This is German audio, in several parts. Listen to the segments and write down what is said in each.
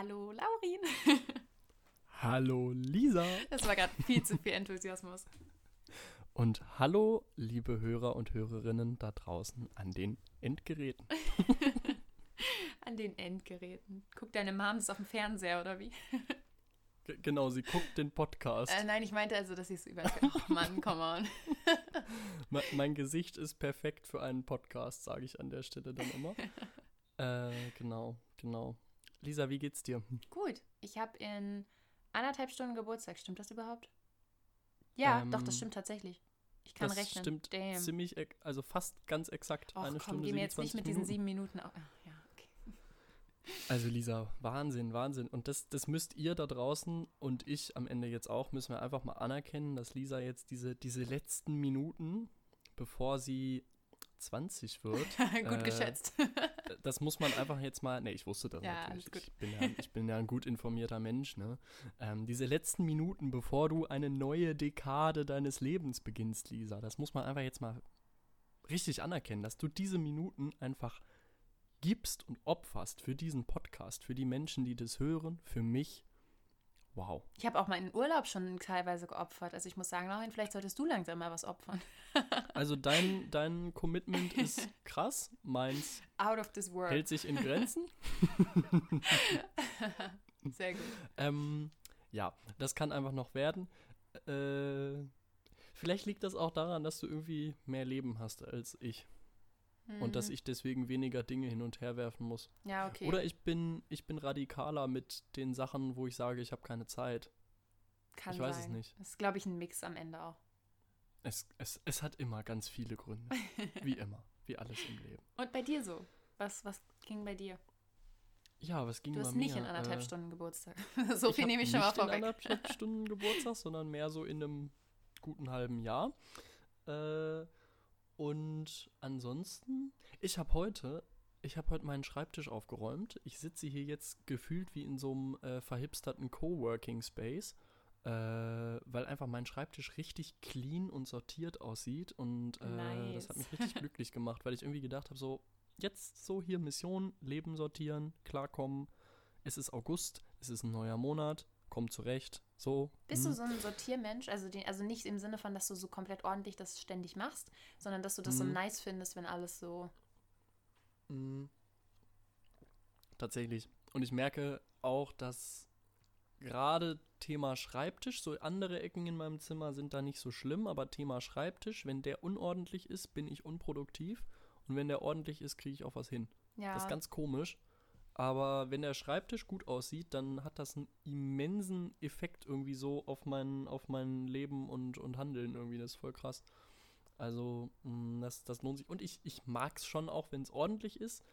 Hallo Laurin. Hallo Lisa. Das war gerade viel zu viel Enthusiasmus. Und hallo liebe Hörer und Hörerinnen da draußen an den Endgeräten. an den Endgeräten. Guckt deine Mom das auf dem Fernseher oder wie? G genau, sie guckt den Podcast. Äh, nein, ich meinte also, dass sie es über. Oh Mann, come on. mein, mein Gesicht ist perfekt für einen Podcast, sage ich an der Stelle dann immer. äh, genau, genau. Lisa, wie geht's dir? Gut. Ich habe in anderthalb Stunden Geburtstag. Stimmt das überhaupt? Ja, ähm, doch, das stimmt tatsächlich. Ich kann das rechnen. Stimmt Damn. ziemlich, also fast ganz exakt Och, eine komm, Stunde. Geh mir jetzt nicht mit Minuten. diesen sieben Minuten. Auf. Ja, okay. Also Lisa, Wahnsinn, Wahnsinn. Und das, das müsst ihr da draußen und ich am Ende jetzt auch, müssen wir einfach mal anerkennen, dass Lisa jetzt diese, diese letzten Minuten, bevor sie 20 wird. gut äh, geschätzt. das muss man einfach jetzt mal. Ne, ich wusste das ja, natürlich. Ich bin ja, ich bin ja ein gut informierter Mensch. Ne? Ähm, diese letzten Minuten, bevor du eine neue Dekade deines Lebens beginnst, Lisa, das muss man einfach jetzt mal richtig anerkennen, dass du diese Minuten einfach gibst und opferst für diesen Podcast, für die Menschen, die das hören, für mich Wow. Ich habe auch meinen Urlaub schon teilweise geopfert. Also ich muss sagen, Laurin, vielleicht solltest du langsam mal was opfern. also dein, dein Commitment ist krass. Meins Out of this world. hält sich in Grenzen. Sehr gut. Ähm, ja, das kann einfach noch werden. Äh, vielleicht liegt das auch daran, dass du irgendwie mehr Leben hast als ich und dass mhm. ich deswegen weniger Dinge hin und her werfen muss. Ja, okay. Oder ich bin, ich bin radikaler mit den Sachen, wo ich sage, ich habe keine Zeit. Kann ich sein. weiß es nicht. Das ist, glaube ich, ein Mix am Ende auch. Es, es, es hat immer ganz viele Gründe. wie immer. Wie alles im Leben. Und bei dir so? Was, was ging bei dir? Ja, was ging du bei mir? Du hast nicht in anderthalb äh, Stunden Geburtstag. so viel nehme ich schon mal vorweg. Nicht in anderthalb Stunden Geburtstag, sondern mehr so in einem guten halben Jahr. Äh, und ansonsten, ich habe heute, ich habe heute meinen Schreibtisch aufgeräumt. Ich sitze hier jetzt gefühlt wie in so einem äh, verhipsterten Coworking Space, äh, weil einfach mein Schreibtisch richtig clean und sortiert aussieht. Und äh, nice. das hat mich richtig glücklich gemacht, weil ich irgendwie gedacht habe, so, jetzt so hier Mission, Leben sortieren, klarkommen. Es ist August, es ist ein neuer Monat, komm zurecht, so. Bist hm. du so ein Sortiermensch? Also, den, also nicht im Sinne von, dass du so komplett ordentlich das ständig machst, sondern dass du das hm. so mhm. nice findest, wenn alles so. Hm. Tatsächlich. Und ich merke auch, dass gerade Thema Schreibtisch, so andere Ecken in meinem Zimmer sind da nicht so schlimm, aber Thema Schreibtisch, wenn der unordentlich ist, bin ich unproduktiv. Und wenn der ordentlich ist, kriege ich auch was hin. Ja. Das ist ganz komisch. Aber wenn der Schreibtisch gut aussieht, dann hat das einen immensen Effekt irgendwie so auf mein, auf mein Leben und, und Handeln irgendwie. Das ist voll krass. Also, mm, das, das lohnt sich. Und ich, ich mag es schon auch, wenn es ordentlich ist.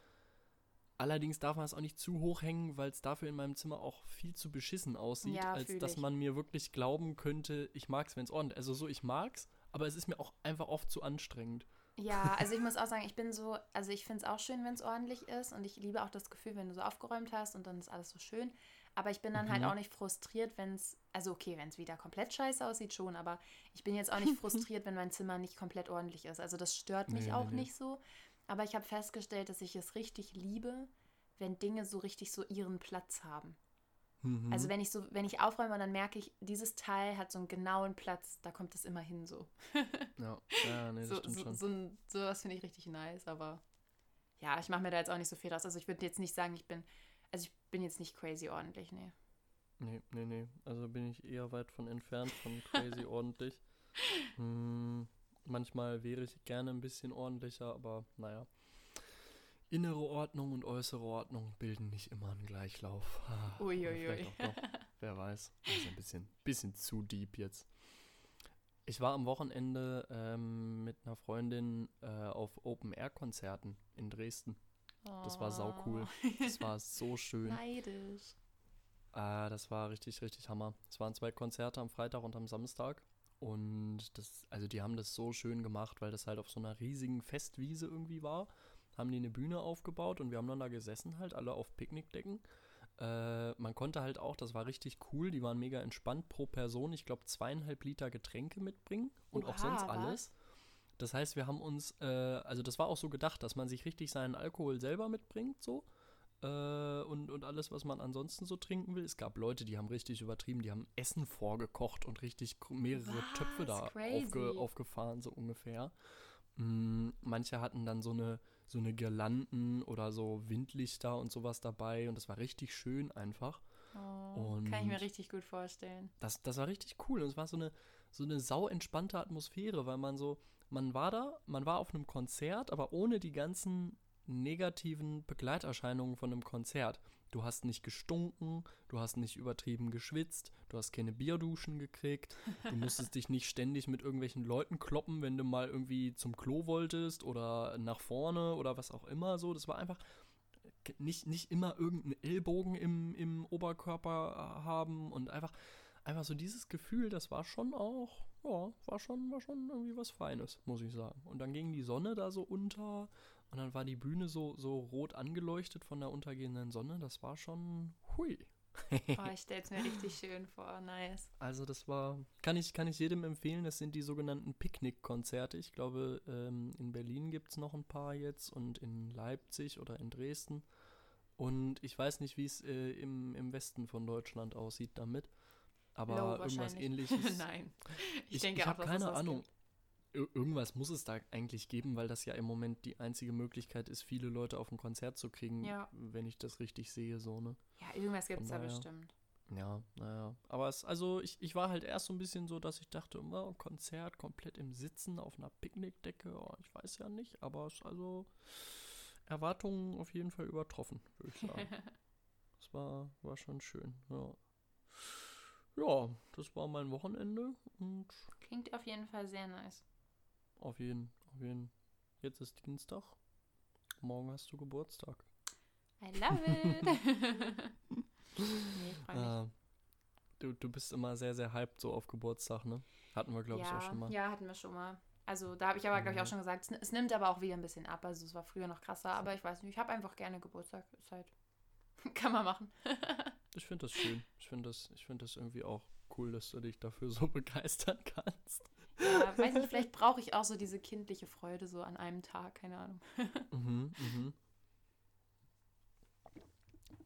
Allerdings darf man es auch nicht zu hoch hängen, weil es dafür in meinem Zimmer auch viel zu beschissen aussieht, ja, als dass ich. man mir wirklich glauben könnte, ich mag es, wenn es ordentlich ist. Also so, ich mag es, aber es ist mir auch einfach oft zu anstrengend. Ja, also ich muss auch sagen, ich bin so, also ich finde es auch schön, wenn es ordentlich ist und ich liebe auch das Gefühl, wenn du so aufgeräumt hast und dann ist alles so schön. Aber ich bin dann halt mhm. halt auch nicht frustriert, wenn es, also okay, wenn es wieder komplett scheiße aussieht schon, aber ich bin jetzt auch nicht frustriert, wenn mein Zimmer nicht komplett ordentlich ist. Also das stört mich nee, auch nee, nicht so. Aber ich habe festgestellt, dass ich es richtig liebe, wenn Dinge so richtig so ihren Platz haben. Mhm. Also wenn ich so, wenn ich aufräume, dann merke ich, dieses Teil hat so einen genauen Platz, da kommt es immer hin so. ja, ja, nee, das so, stimmt so, schon. So, so was finde ich richtig nice, aber ja, ich mache mir da jetzt auch nicht so viel draus. Also ich würde jetzt nicht sagen, ich bin, also ich bin jetzt nicht crazy ordentlich, nee. Nee, nee, nee. Also bin ich eher weit von entfernt von crazy ordentlich. Hm, manchmal wäre ich gerne ein bisschen ordentlicher, aber naja innere Ordnung und äußere Ordnung bilden nicht immer einen Gleichlauf. Uiuiui. Wer weiß. Also ein bisschen, bisschen zu deep jetzt. Ich war am Wochenende ähm, mit einer Freundin äh, auf Open-Air-Konzerten in Dresden. Oh. Das war sau cool. Das war so schön. Neidisch. Äh, das war richtig, richtig Hammer. Es waren zwei Konzerte am Freitag und am Samstag. Und das, also die haben das so schön gemacht, weil das halt auf so einer riesigen Festwiese irgendwie war haben die eine Bühne aufgebaut und wir haben dann da gesessen halt, alle auf Picknickdecken. Äh, man konnte halt auch, das war richtig cool, die waren mega entspannt pro Person, ich glaube zweieinhalb Liter Getränke mitbringen und Oha, auch sonst alles. Das heißt, wir haben uns, äh, also das war auch so gedacht, dass man sich richtig seinen Alkohol selber mitbringt, so. äh, und, und alles, was man ansonsten so trinken will. Es gab Leute, die haben richtig übertrieben, die haben Essen vorgekocht und richtig mehrere Was? Töpfe da aufge, aufgefahren, so ungefähr. Mm, manche hatten dann so eine, so eine Girlanden oder so Windlichter und sowas dabei und das war richtig schön einfach. Oh, kann ich mir richtig gut vorstellen. Das, das war richtig cool und es war so eine, so eine sau entspannte Atmosphäre, weil man so, man war da, man war auf einem Konzert, aber ohne die ganzen negativen Begleiterscheinungen von einem Konzert. Du hast nicht gestunken, du hast nicht übertrieben geschwitzt, du hast keine Bierduschen gekriegt, du musstest dich nicht ständig mit irgendwelchen Leuten kloppen, wenn du mal irgendwie zum Klo wolltest oder nach vorne oder was auch immer so. Das war einfach nicht, nicht immer irgendeinen Ellbogen im, im Oberkörper haben und einfach, einfach so dieses Gefühl, das war schon auch, ja, war schon, war schon irgendwie was Feines, muss ich sagen. Und dann ging die Sonne da so unter und dann war die Bühne so, so rot angeleuchtet von der untergehenden Sonne. Das war schon hui. oh, ich stelle es mir richtig schön vor. Nice. Also das war, kann ich, kann ich jedem empfehlen. Das sind die sogenannten Picknick-Konzerte. Ich glaube, ähm, in Berlin gibt es noch ein paar jetzt und in Leipzig oder in Dresden. Und ich weiß nicht, wie es äh, im, im Westen von Deutschland aussieht damit. Aber irgendwas ähnliches. Nein. Ich, ich denke ich habe keine Ahnung. Gibt irgendwas muss es da eigentlich geben, weil das ja im Moment die einzige Möglichkeit ist, viele Leute auf ein Konzert zu kriegen, ja. wenn ich das richtig sehe, so, ne? Ja, irgendwas gibt es da bestimmt. Ja, naja. Aber es, also ich, ich war halt erst so ein bisschen so, dass ich dachte, oh, Konzert komplett im Sitzen auf einer Picknickdecke, oh, ich weiß ja nicht, aber es ist also Erwartungen auf jeden Fall übertroffen, würde ich sagen. das war, war schon schön, ja. Ja, das war mein Wochenende und. Klingt auf jeden Fall sehr nice. Auf jeden, auf jeden. Jetzt ist Dienstag. Morgen hast du Geburtstag. I love it. nee, freu mich. Ah, du, du bist immer sehr, sehr hyped so auf Geburtstag, ne? Hatten wir, glaube ja, ich, auch schon mal. Ja, hatten wir schon mal. Also da habe ich aber, glaube ich, auch schon gesagt, es, es, nimmt aber auch wieder ein bisschen ab. Also es war früher noch krasser, aber ich weiß nicht, ich habe einfach gerne Geburtstag. Ist halt, kann man machen. ich finde das schön. Ich finde das, find das irgendwie auch cool, dass du dich dafür so begeistern kannst. Ja, weiß nicht, vielleicht brauche ich auch so diese kindliche Freude so an einem Tag, keine Ahnung. mhm, mhm.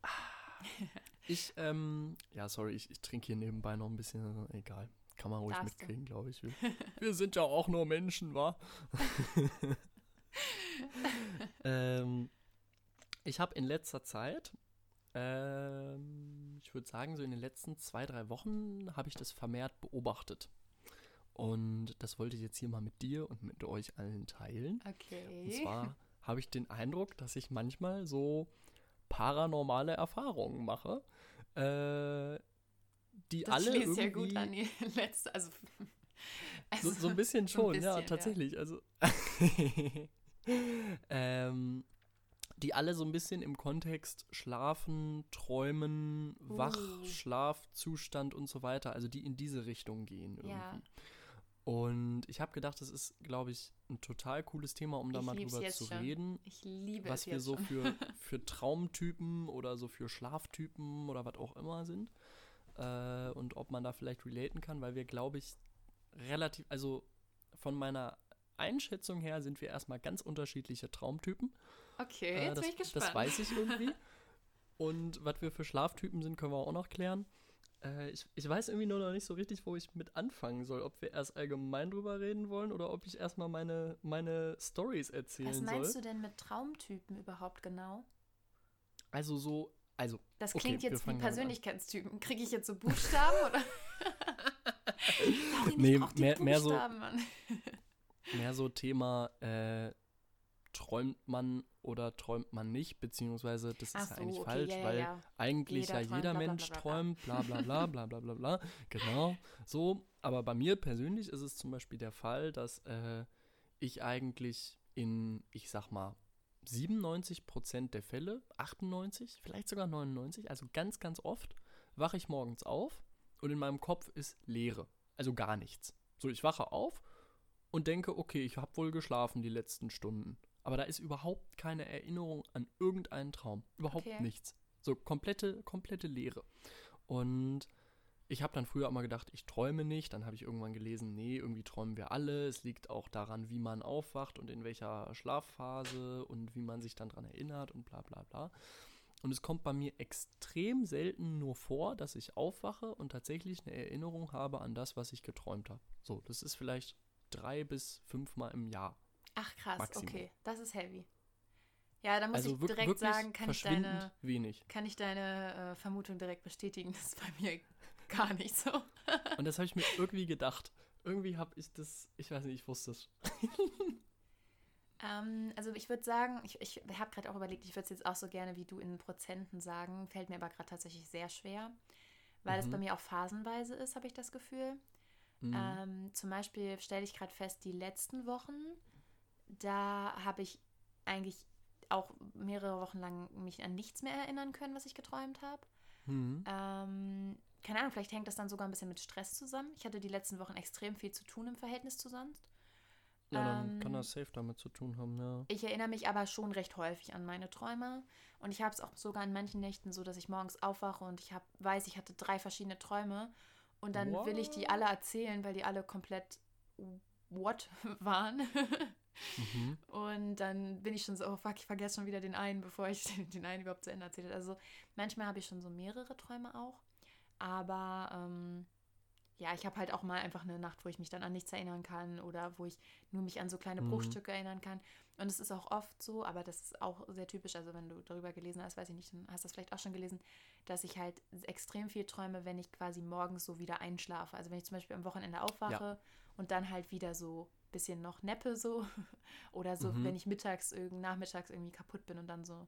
Ich, ähm, ja, sorry, ich, ich trinke hier nebenbei noch ein bisschen, egal. Kann man ruhig Darfst mitkriegen, glaube ich. Wir, wir, sind ja auch nur Menschen, wa? ähm, ich habe in letzter Zeit, ähm, ich würde sagen, so in den letzten zwei, drei Wochen habe ich das vermehrt beobachtet. Und das wollte ich jetzt hier mal mit dir und mit euch allen teilen. Okay. Und zwar habe ich den Eindruck, dass ich manchmal so paranormale Erfahrungen mache, äh, die das alle irgendwie... ja gut an die letzte, also, also so, so, ein bisschen schon, ein bisschen, ja, tatsächlich. Ja. Also ähm, die alle so ein bisschen im Kontext Schlafen, Träumen, uh. Wach, Schlafzustand und so weiter, also die in diese Richtung gehen irgendwie. Ja. Und ich habe gedacht, das ist, glaube ich, ein total cooles Thema, um da ich mal drüber zu schon. reden. Ich liebe was wir so für, für Traumtypen oder so für Schlaftypen oder was auch immer sind. Äh, und ob man da vielleicht relaten kann, weil wir, glaube ich, relativ, also von meiner Einschätzung her sind wir erstmal ganz unterschiedliche Traumtypen. Okay, äh, jetzt das, bin ich gespannt. Das weiß ich irgendwie. und was wir für Schlaftypen sind, können wir auch noch klären. Äh, ich, ich weiß irgendwie nur noch nicht so richtig, wo ich mit anfangen soll. Ob wir erst allgemein drüber reden wollen oder ob ich erstmal meine, meine Stories erzählen soll. Was meinst soll. du denn mit Traumtypen überhaupt genau? Also so, also. Das klingt okay, jetzt wie Persönlichkeitstypen. Kriege ich jetzt so Buchstaben oder? nee, mehr, mehr so. mehr so Thema, äh, träumt man oder träumt man nicht, beziehungsweise das ist so, ja eigentlich okay, falsch, ja, weil ja. eigentlich jeder ja jeder träumt, Mensch bla, bla, bla, träumt, bla bla bla bla bla bla bla, genau, so, aber bei mir persönlich ist es zum Beispiel der Fall, dass äh, ich eigentlich in, ich sag mal, 97 Prozent der Fälle, 98, vielleicht sogar 99, also ganz, ganz oft, wache ich morgens auf und in meinem Kopf ist Leere, also gar nichts. So, ich wache auf und denke, okay, ich habe wohl geschlafen die letzten Stunden. Aber da ist überhaupt keine Erinnerung an irgendeinen Traum. Überhaupt okay. nichts. So komplette, komplette Leere. Und ich habe dann früher immer gedacht, ich träume nicht. Dann habe ich irgendwann gelesen, nee, irgendwie träumen wir alle. Es liegt auch daran, wie man aufwacht und in welcher Schlafphase und wie man sich dann daran erinnert und bla bla bla. Und es kommt bei mir extrem selten nur vor, dass ich aufwache und tatsächlich eine Erinnerung habe an das, was ich geträumt habe. So, das ist vielleicht drei bis fünfmal im Jahr. Ach krass, Maximum. okay, das ist heavy. Ja, da muss also ich direkt sagen, kann ich deine, wenig. Kann ich deine äh, Vermutung direkt bestätigen. Das ist bei mir gar nicht so. Und das habe ich mir irgendwie gedacht. Irgendwie habe ich das, ich weiß nicht, ich wusste es. ähm, also ich würde sagen, ich, ich habe gerade auch überlegt, ich würde es jetzt auch so gerne wie du in Prozenten sagen, fällt mir aber gerade tatsächlich sehr schwer, weil mhm. es bei mir auch phasenweise ist, habe ich das Gefühl. Mhm. Ähm, zum Beispiel stelle ich gerade fest, die letzten Wochen, da habe ich eigentlich auch mehrere Wochen lang mich an nichts mehr erinnern können, was ich geträumt habe. Mhm. Ähm, keine Ahnung, vielleicht hängt das dann sogar ein bisschen mit Stress zusammen. Ich hatte die letzten Wochen extrem viel zu tun im Verhältnis zu sonst. Ja, dann ähm, kann das safe damit zu tun haben, ja. Ich erinnere mich aber schon recht häufig an meine Träume. Und ich habe es auch sogar in manchen Nächten so, dass ich morgens aufwache und ich hab, weiß, ich hatte drei verschiedene Träume. Und dann what? will ich die alle erzählen, weil die alle komplett what waren. Mhm. Und dann bin ich schon so, oh fuck, ich vergesse schon wieder den einen, bevor ich den einen überhaupt zu Ende erzählt habe. Also manchmal habe ich schon so mehrere Träume auch. Aber ähm, ja, ich habe halt auch mal einfach eine Nacht, wo ich mich dann an nichts erinnern kann oder wo ich nur mich an so kleine mhm. Bruchstücke erinnern kann. Und es ist auch oft so, aber das ist auch sehr typisch. Also wenn du darüber gelesen hast, weiß ich nicht, dann hast du das vielleicht auch schon gelesen, dass ich halt extrem viel träume, wenn ich quasi morgens so wieder einschlafe. Also wenn ich zum Beispiel am Wochenende aufwache ja. und dann halt wieder so bisschen noch neppe so. Oder so, mhm. wenn ich mittags, nachmittags irgendwie kaputt bin und dann so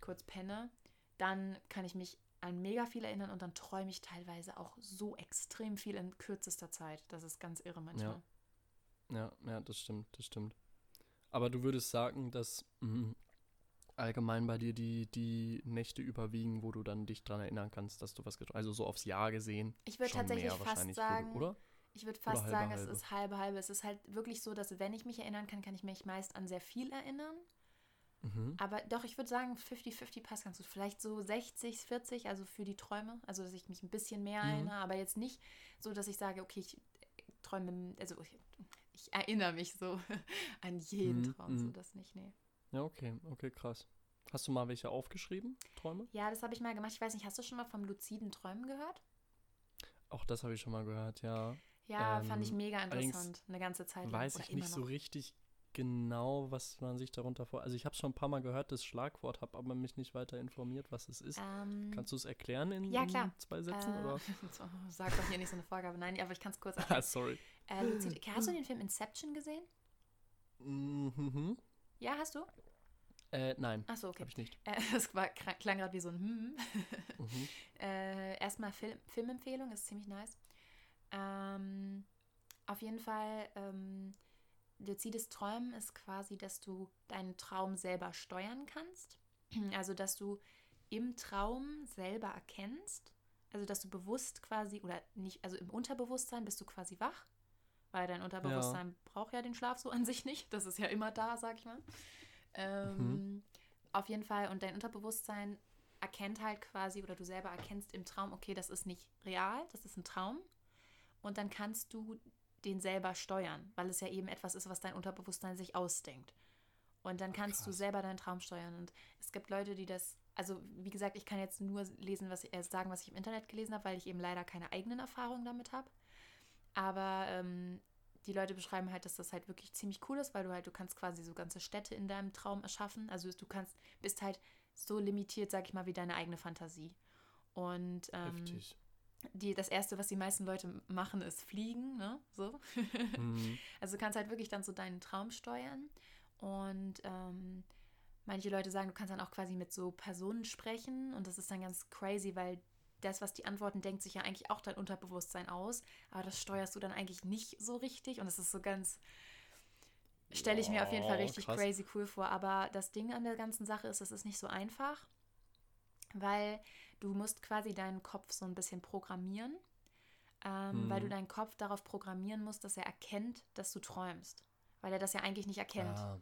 kurz penne, dann kann ich mich an mega viel erinnern und dann träume ich teilweise auch so extrem viel in kürzester Zeit. Das ist ganz irre manchmal. Ja, ja, ja das stimmt, das stimmt. Aber du würdest sagen, dass mh, allgemein bei dir die, die Nächte überwiegen, wo du dann dich dran erinnern kannst, dass du was geträumt hast. Also so aufs Jahr gesehen. Ich würde tatsächlich fast sagen, oder? Ich würde fast halbe, sagen, halbe. es ist halbe halbe. Es ist halt wirklich so, dass wenn ich mich erinnern kann, kann ich mich meist an sehr viel erinnern. Mhm. Aber doch, ich würde sagen, 50-50 passt ganz gut. Vielleicht so 60, 40, also für die Träume. Also, dass ich mich ein bisschen mehr mhm. erinnere, aber jetzt nicht so, dass ich sage, okay, ich träume, also ich, ich erinnere mich so an jeden mhm. Traum, so mhm. das nicht, nee. Ja, okay, okay, krass. Hast du mal welche aufgeschrieben, Träume? Ja, das habe ich mal gemacht. Ich weiß nicht, hast du schon mal vom luziden Träumen gehört? Auch das habe ich schon mal gehört, ja. Ja, ähm, fand ich mega interessant, eine ganze Zeit lang. Weiß ich nicht so richtig genau, was man sich darunter vor. Also ich habe es schon ein paar Mal gehört, das Schlagwort, habe aber mich nicht weiter informiert, was es ist. Ähm, Kannst du es erklären in, ja, in zwei Sätzen? Äh, oder? Sag doch hier nicht so eine Vorgabe. Nein, aber ich kann es kurz erklären. ah, sorry. Äh, Lucid, hast du den Film Inception gesehen? Mhm. Ja, hast du? Äh, nein. Achso, okay. Hab ich nicht. Äh, das war, klang gerade wie so ein Hm. mhm. äh, erstmal Film, Filmempfehlung, ist ziemlich nice. Ähm, auf jeden Fall, ähm, luzides Träumen ist quasi, dass du deinen Traum selber steuern kannst. Also, dass du im Traum selber erkennst, also dass du bewusst quasi, oder nicht, also im Unterbewusstsein bist du quasi wach, weil dein Unterbewusstsein ja. braucht ja den Schlaf so an sich nicht. Das ist ja immer da, sag ich mal. Ähm, mhm. Auf jeden Fall, und dein Unterbewusstsein erkennt halt quasi, oder du selber erkennst im Traum, okay, das ist nicht real, das ist ein Traum. Und dann kannst du den selber steuern, weil es ja eben etwas ist, was dein Unterbewusstsein sich ausdenkt. Und dann kannst Krass. du selber deinen Traum steuern. Und es gibt Leute, die das, also wie gesagt, ich kann jetzt nur lesen, was ich, äh, sagen, was ich im Internet gelesen habe, weil ich eben leider keine eigenen Erfahrungen damit habe. Aber ähm, die Leute beschreiben halt, dass das halt wirklich ziemlich cool ist, weil du halt, du kannst quasi so ganze Städte in deinem Traum erschaffen. Also du kannst, bist halt so limitiert, sag ich mal, wie deine eigene Fantasie. Und ähm, Heftig die, das Erste, was die meisten Leute machen, ist fliegen, ne? So. Mhm. Also du kannst halt wirklich dann so deinen Traum steuern. Und ähm, manche Leute sagen, du kannst dann auch quasi mit so Personen sprechen und das ist dann ganz crazy, weil das, was die antworten, denkt sich ja eigentlich auch dein Unterbewusstsein aus, aber das steuerst du dann eigentlich nicht so richtig und das ist so ganz, stelle ich mir auf jeden Fall richtig krass. crazy cool vor. Aber das Ding an der ganzen Sache ist, es ist nicht so einfach, weil Du musst quasi deinen Kopf so ein bisschen programmieren, ähm, mhm. weil du deinen Kopf darauf programmieren musst, dass er erkennt, dass du träumst. Weil er das ja eigentlich nicht erkennt. Ah,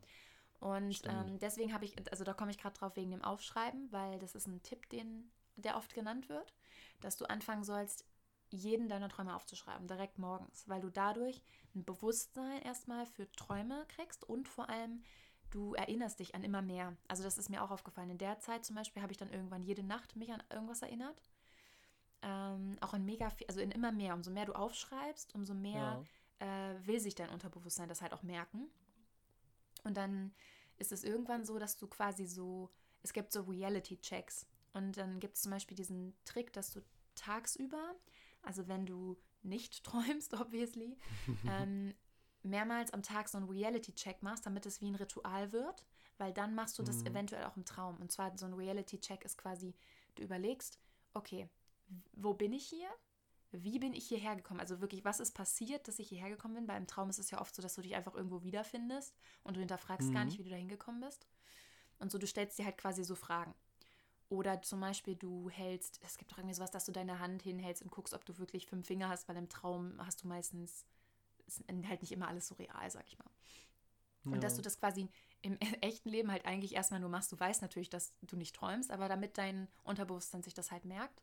und ähm, deswegen habe ich, also da komme ich gerade drauf wegen dem Aufschreiben, weil das ist ein Tipp, den, der oft genannt wird, dass du anfangen sollst, jeden deiner Träume aufzuschreiben, direkt morgens, weil du dadurch ein Bewusstsein erstmal für Träume kriegst und vor allem du erinnerst dich an immer mehr. Also das ist mir auch aufgefallen. In der Zeit zum Beispiel habe ich dann irgendwann jede Nacht mich an irgendwas erinnert. Ähm, auch an mega viel, also in immer mehr. Umso mehr du aufschreibst, umso mehr ja. äh, will sich dein Unterbewusstsein das halt auch merken. Und dann ist es irgendwann so, dass du quasi so, es gibt so Reality-Checks. Und dann gibt es zum Beispiel diesen Trick, dass du tagsüber, also wenn du nicht träumst, obviously, ähm, mehrmals am Tag so einen Reality-Check machst, damit es wie ein Ritual wird, weil dann machst du das mhm. eventuell auch im Traum. Und zwar so ein Reality-Check ist quasi, du überlegst, okay, wo bin ich hier? Wie bin ich hierher gekommen? Also wirklich, was ist passiert, dass ich hierher gekommen bin? Weil im Traum ist es ja oft so, dass du dich einfach irgendwo wiederfindest und du hinterfragst mhm. gar nicht, wie du da hingekommen bist. Und so, du stellst dir halt quasi so Fragen. Oder zum Beispiel, du hältst, es gibt doch irgendwie sowas, dass du deine Hand hinhältst und guckst, ob du wirklich fünf Finger hast, weil im Traum hast du meistens, ist halt nicht immer alles so real, sag ich mal. Ja. Und dass du das quasi im echten Leben halt eigentlich erstmal nur machst. Du weißt natürlich, dass du nicht träumst, aber damit dein Unterbewusstsein sich das halt merkt.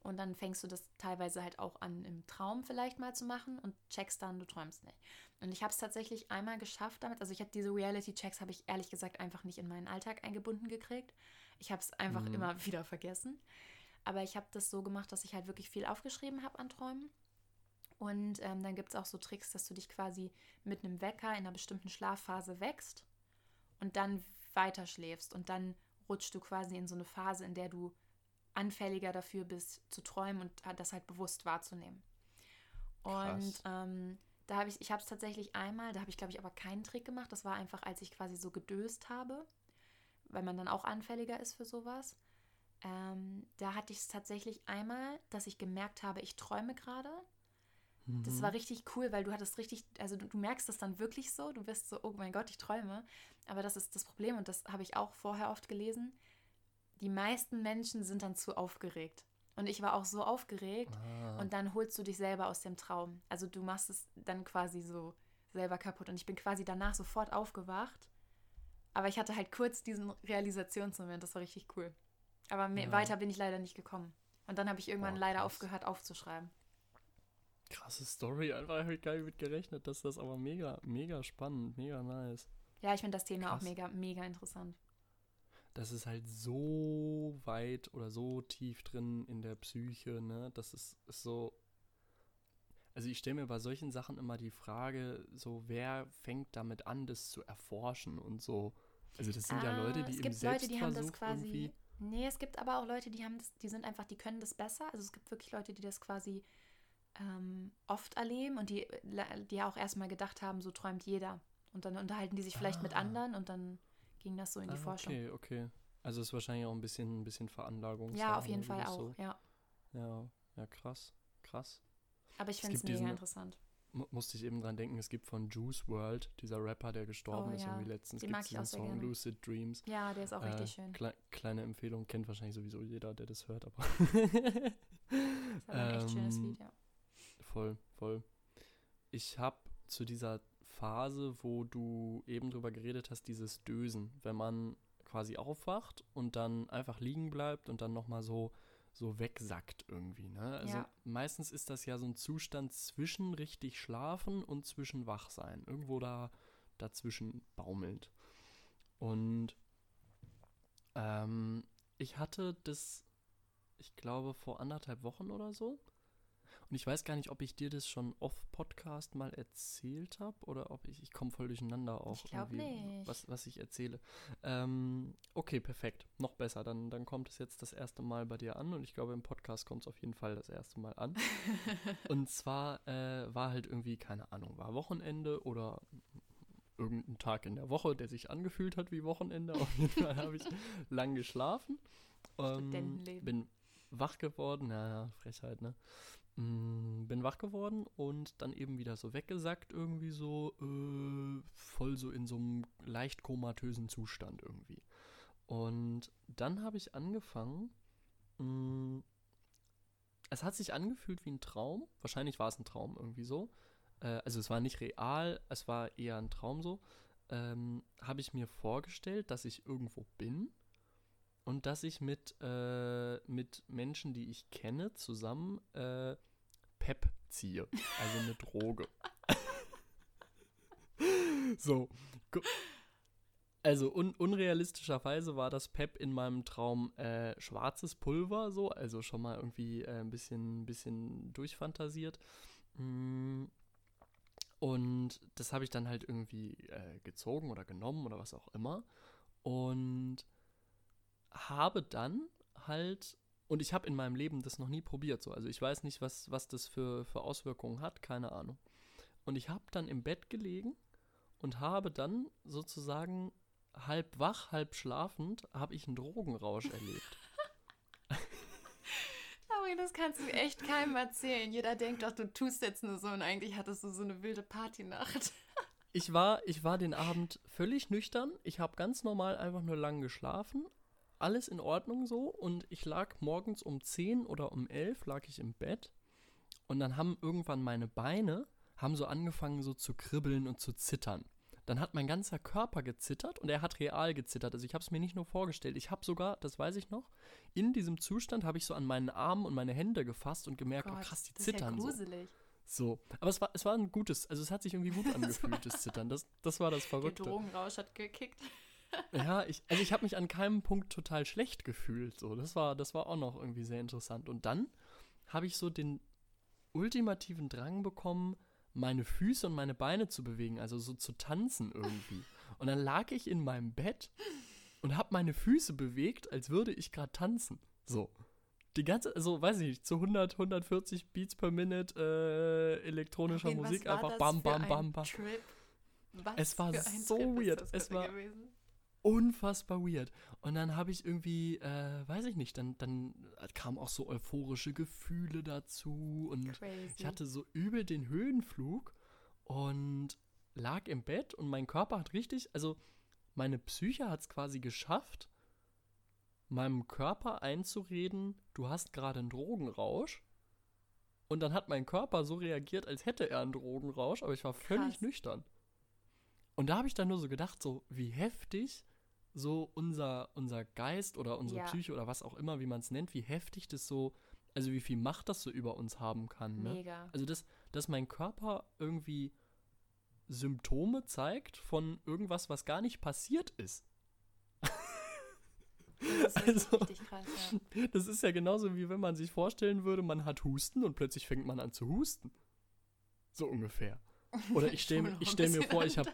Und dann fängst du das teilweise halt auch an, im Traum vielleicht mal zu machen und checkst dann, du träumst nicht. Und ich habe es tatsächlich einmal geschafft damit. Also ich habe diese Reality-Checks, habe ich ehrlich gesagt einfach nicht in meinen Alltag eingebunden gekriegt. Ich habe es einfach mhm. immer wieder vergessen. Aber ich habe das so gemacht, dass ich halt wirklich viel aufgeschrieben habe an Träumen. Und ähm, dann gibt es auch so Tricks, dass du dich quasi mit einem Wecker in einer bestimmten Schlafphase wächst und dann weiter schläfst. Und dann rutschst du quasi in so eine Phase, in der du anfälliger dafür bist, zu träumen und das halt bewusst wahrzunehmen. Und ähm, da habe ich, ich habe es tatsächlich einmal, da habe ich glaube ich aber keinen Trick gemacht. Das war einfach, als ich quasi so gedöst habe, weil man dann auch anfälliger ist für sowas. Ähm, da hatte ich es tatsächlich einmal, dass ich gemerkt habe, ich träume gerade. Mhm. Das war richtig cool, weil du hattest richtig, also du, du, merkst das dann wirklich so, du wirst so, oh mein Gott, ich träume. Aber das ist das Problem und das habe ich auch vorher oft gelesen die meisten Menschen sind dann zu aufgeregt. Und ich war auch so aufgeregt. Ah. Und dann holst du dich selber aus dem Traum. Also du machst es dann quasi so selber kaputt. Und ich bin quasi danach sofort aufgewacht. Aber ich hatte halt kurz diesen Realisationsmoment. Das war richtig cool. Aber ja. weiter bin ich leider nicht gekommen. Und dann habe ich irgendwann oh, leider aufgehört aufzuschreiben. Krasse Story. Einfach habe ich gar nicht mit gerechnet. Das ist aber mega, mega spannend, mega nice. Ja, ich finde das Thema Krass. auch mega, mega interessant das ist halt so weit oder so tief drin in der Psyche, ne? Das ist, ist so. Also ich stelle mir bei solchen Sachen immer die Frage, so wer fängt damit an, das zu erforschen und so. Also das sind ah, ja Leute, die es gibt Leute, die haben das quasi. Irgendwie nee, es gibt aber auch Leute, die haben das, die sind einfach, die können das besser. Also es gibt wirklich Leute, die das quasi ähm, oft erleben und die, die auch erstmal gedacht haben, so träumt jeder. Und dann unterhalten die sich vielleicht ah. mit anderen und dann ging das so in die ah, Forschung. Okay, okay. Also ist wahrscheinlich auch ein bisschen, ein bisschen Veranlagung. Ja, auf jeden Fall auch, so. ja. Ja, ja, krass, krass. Aber ich finde es mega diesen, interessant. Musste ich eben dran denken, es gibt von Juice World, dieser Rapper, der gestorben oh, ist, ja. irgendwie letztens, gibt es diesen Song gerne. Lucid Dreams. Ja, der ist auch äh, richtig schön. Kle kleine Empfehlung, kennt wahrscheinlich sowieso jeder, der das hört, aber. das ist aber ein echt schönes ähm, Lied, ja. Voll, voll. Ich habe zu dieser Phase, wo du eben drüber geredet hast, dieses Dösen, wenn man quasi aufwacht und dann einfach liegen bleibt und dann nochmal so, so wegsackt irgendwie. Ne? Also ja. meistens ist das ja so ein Zustand zwischen richtig schlafen und zwischen wach sein. Irgendwo da dazwischen baumelt. Und ähm, ich hatte das, ich glaube, vor anderthalb Wochen oder so. Und ich weiß gar nicht, ob ich dir das schon off-Podcast mal erzählt habe oder ob ich, ich komme voll durcheinander auch. Ich glaube nicht. Was, was ich erzähle. Ähm, okay, perfekt. Noch besser. Dann, dann kommt es jetzt das erste Mal bei dir an und ich glaube, im Podcast kommt es auf jeden Fall das erste Mal an. und zwar äh, war halt irgendwie, keine Ahnung, war Wochenende oder irgendein Tag in der Woche, der sich angefühlt hat wie Wochenende. Auf jeden Fall habe ich lang geschlafen. Ähm, bin wach geworden, naja, Frechheit, ne? Mm, bin wach geworden und dann eben wieder so weggesackt, irgendwie so äh, voll so in so einem leicht komatösen Zustand irgendwie. Und dann habe ich angefangen, mh, mm, es hat sich angefühlt wie ein Traum, wahrscheinlich war es ein Traum irgendwie so, äh, also es war nicht real, es war eher ein Traum so, ähm, habe ich mir vorgestellt, dass ich irgendwo bin und dass ich mit, äh, mit Menschen, die ich kenne, zusammen äh, Pep ziehe. Also eine Droge. so. Also un unrealistischerweise war das Pep in meinem Traum äh, schwarzes Pulver, so, also schon mal irgendwie äh, ein bisschen, bisschen durchfantasiert. Mm. Und das habe ich dann halt irgendwie äh, gezogen oder genommen oder was auch immer. Und habe dann halt, und ich habe in meinem Leben das noch nie probiert, so. Also ich weiß nicht, was, was das für, für Auswirkungen hat, keine Ahnung. Und ich habe dann im Bett gelegen und habe dann sozusagen halb wach, halb schlafend, habe ich einen Drogenrausch erlebt. Sorry, das kannst du echt keinem erzählen. Jeder denkt doch, du tust jetzt nur so und eigentlich hattest du so eine wilde Partynacht. Ich war, ich war den Abend völlig nüchtern. Ich habe ganz normal einfach nur lang geschlafen. Alles in Ordnung so. Und ich lag morgens um 10 oder um 11 lag ich im Bett. Und dann haben irgendwann meine Beine haben so angefangen so zu kribbeln und zu zittern dann hat mein ganzer Körper gezittert und er hat real gezittert. Also ich habe es mir nicht nur vorgestellt. Ich habe sogar, das weiß ich noch, in diesem Zustand habe ich so an meinen Armen und meine Hände gefasst und gemerkt, oh, Gott, oh krass, die das zittern ist ja gruselig. so. So, aber es war, es war ein gutes, also es hat sich irgendwie gut angefühlt, das Zittern. Das, das war das Verrückte. Der Drogenrausch hat gekickt. Ja, ich, also ich habe mich an keinem Punkt total schlecht gefühlt. So, das war, das war auch noch irgendwie sehr interessant. Und dann habe ich so den ultimativen Drang bekommen, meine Füße und meine Beine zu bewegen, also so zu tanzen irgendwie. Und dann lag ich in meinem Bett und habe meine Füße bewegt, als würde ich gerade tanzen. So. Die ganze, also weiß ich nicht, zu 100, 140 Beats per Minute äh, elektronischer okay, Musik, einfach bam, bam, bam, bam. es war so weird. Es war, gewesen? Unfassbar weird. Und dann habe ich irgendwie, äh, weiß ich nicht, dann, dann kamen auch so euphorische Gefühle dazu und Crazy. ich hatte so übel den Höhenflug und lag im Bett und mein Körper hat richtig, also meine Psyche hat es quasi geschafft, meinem Körper einzureden, du hast gerade einen Drogenrausch. Und dann hat mein Körper so reagiert, als hätte er einen Drogenrausch, aber ich war völlig Krass. nüchtern. Und da habe ich dann nur so gedacht, so wie heftig so unser, unser Geist oder unsere ja. Psyche oder was auch immer, wie man es nennt, wie heftig das so, also wie viel Macht das so über uns haben kann. Ne? Mega. Also dass, dass mein Körper irgendwie Symptome zeigt von irgendwas, was gar nicht passiert ist. Das ist also, krass, ja. Das ist ja genauso wie wenn man sich vorstellen würde, man hat Husten und plötzlich fängt man an zu husten. So ungefähr. Oder ich stelle stell mir vor, ich habe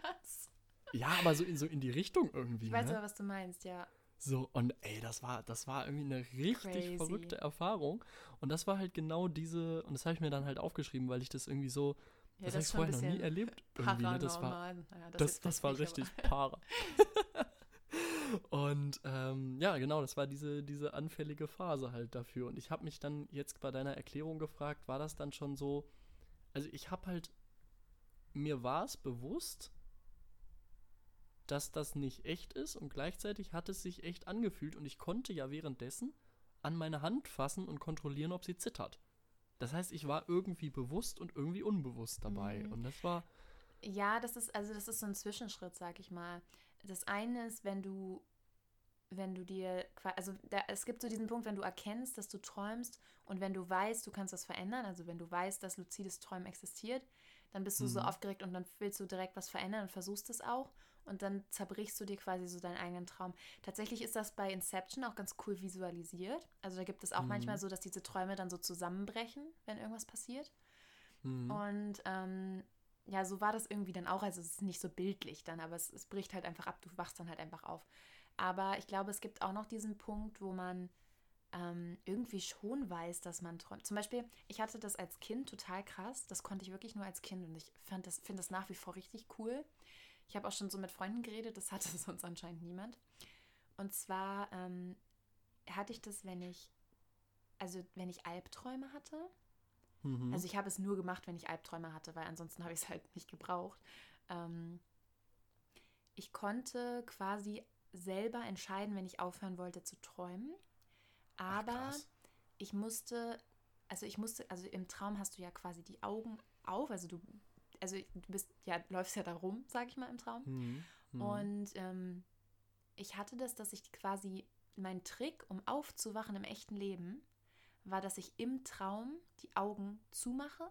ja, aber so in, so in die Richtung irgendwie. Ich weiß ne? aber, was du meinst, ja. So, und ey, das war, das war irgendwie eine richtig Crazy. verrückte Erfahrung. Und das war halt genau diese, und das habe ich mir dann halt aufgeschrieben, weil ich das irgendwie so, ja, das, das habe ich vorher noch nie erlebt. Irgendwie, ne? Das war, ja, das, das, das war richtig para. und ähm, ja, genau, das war diese, diese anfällige Phase halt dafür. Und ich habe mich dann jetzt bei deiner Erklärung gefragt, war das dann schon so, also ich habe halt, mir war es bewusst, dass das nicht echt ist und gleichzeitig hat es sich echt angefühlt und ich konnte ja währenddessen an meine Hand fassen und kontrollieren, ob sie zittert. Das heißt, ich war irgendwie bewusst und irgendwie unbewusst dabei mhm. und das war ja, das ist also das ist so ein Zwischenschritt, sag ich mal. Das eine ist, wenn du wenn du dir, also da, es gibt so diesen Punkt, wenn du erkennst, dass du träumst und wenn du weißt, du kannst das verändern, also wenn du weißt, dass luzides Träumen existiert, dann bist du mhm. so aufgeregt und dann willst du direkt was verändern und versuchst es auch und dann zerbrichst du dir quasi so deinen eigenen Traum. Tatsächlich ist das bei Inception auch ganz cool visualisiert. Also da gibt es auch mhm. manchmal so, dass diese Träume dann so zusammenbrechen, wenn irgendwas passiert. Mhm. Und ähm, ja, so war das irgendwie dann auch. Also es ist nicht so bildlich dann, aber es, es bricht halt einfach ab. Du wachst dann halt einfach auf. Aber ich glaube, es gibt auch noch diesen Punkt, wo man ähm, irgendwie schon weiß, dass man träumt. Zum Beispiel, ich hatte das als Kind total krass. Das konnte ich wirklich nur als Kind und ich das, finde das nach wie vor richtig cool. Ich habe auch schon so mit Freunden geredet, das hatte sonst anscheinend niemand. Und zwar ähm, hatte ich das, wenn ich, also wenn ich Albträume hatte. Mhm. Also ich habe es nur gemacht, wenn ich Albträume hatte, weil ansonsten habe ich es halt nicht gebraucht. Ähm, ich konnte quasi selber entscheiden, wenn ich aufhören wollte zu träumen. Aber Ach, ich musste, also ich musste, also im Traum hast du ja quasi die Augen auf, also du also du bist ja, läufst ja da rum, sag ich mal, im Traum. Mhm. Mhm. Und ähm, ich hatte das, dass ich quasi, mein Trick, um aufzuwachen im echten Leben, war, dass ich im Traum die Augen zumache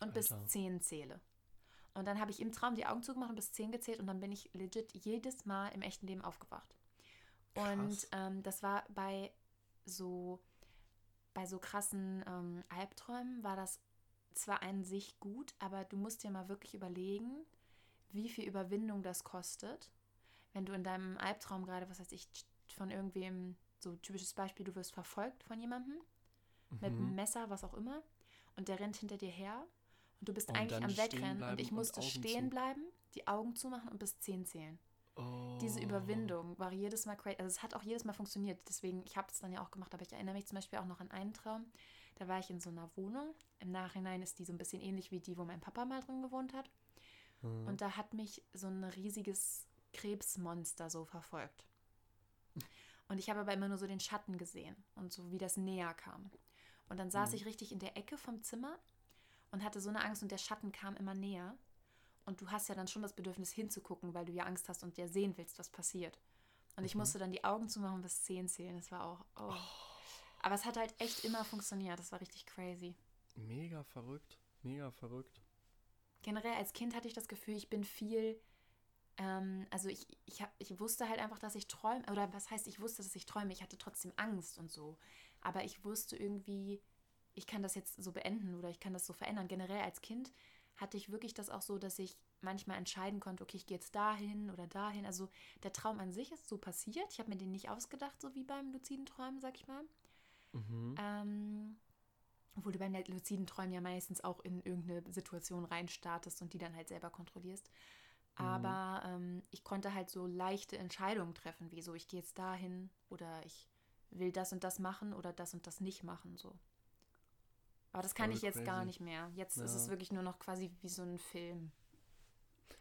und Alter. bis zehn zähle. Und dann habe ich im Traum die Augen zugemacht und bis zehn gezählt und dann bin ich legit jedes Mal im echten Leben aufgewacht. Und ähm, das war bei so, bei so krassen ähm, Albträumen war das zwar an sich gut, aber du musst dir mal wirklich überlegen, wie viel Überwindung das kostet, wenn du in deinem Albtraum gerade, was weiß ich, von irgendwem, so typisches Beispiel, du wirst verfolgt von jemandem mhm. mit einem Messer, was auch immer, und der rennt hinter dir her und du bist und eigentlich am Wegrennen und ich musste und stehen zu. bleiben, die Augen zumachen und bis zehn zählen. Oh. Diese Überwindung war jedes Mal crazy. Also es hat auch jedes Mal funktioniert. Deswegen, ich habe es dann ja auch gemacht, aber ich erinnere mich zum Beispiel auch noch an einen Traum. Da war ich in so einer Wohnung. Im Nachhinein ist die so ein bisschen ähnlich wie die, wo mein Papa mal drin gewohnt hat. Mhm. Und da hat mich so ein riesiges Krebsmonster so verfolgt. Und ich habe aber immer nur so den Schatten gesehen und so wie das näher kam. Und dann saß mhm. ich richtig in der Ecke vom Zimmer und hatte so eine Angst und der Schatten kam immer näher. Und du hast ja dann schon das Bedürfnis hinzugucken, weil du ja Angst hast und dir sehen willst, was passiert. Und mhm. ich musste dann die Augen zumachen bis zehn zählen. Das war auch. Oh. oh. Aber es hat halt echt immer funktioniert. Das war richtig crazy. Mega verrückt. Mega verrückt. Generell als Kind hatte ich das Gefühl, ich bin viel. Ähm, also ich, ich, hab, ich wusste halt einfach, dass ich träume. Oder was heißt, ich wusste, dass ich träume. Ich hatte trotzdem Angst und so. Aber ich wusste irgendwie, ich kann das jetzt so beenden oder ich kann das so verändern. Generell als Kind hatte ich wirklich das auch so, dass ich manchmal entscheiden konnte, okay, ich gehe jetzt dahin oder dahin. Also der Traum an sich ist so passiert. Ich habe mir den nicht ausgedacht, so wie beim luziden Träumen, sag ich mal. Mhm. Ähm, obwohl du beim luziden Träumen ja meistens auch in irgendeine Situation reinstartest und die dann halt selber kontrollierst. Mhm. Aber ähm, ich konnte halt so leichte Entscheidungen treffen, wie so, ich gehe jetzt dahin oder ich will das und das machen oder das und das nicht machen, so. Aber das kann ich jetzt crazy. gar nicht mehr. Jetzt ja. ist es wirklich nur noch quasi wie so ein Film.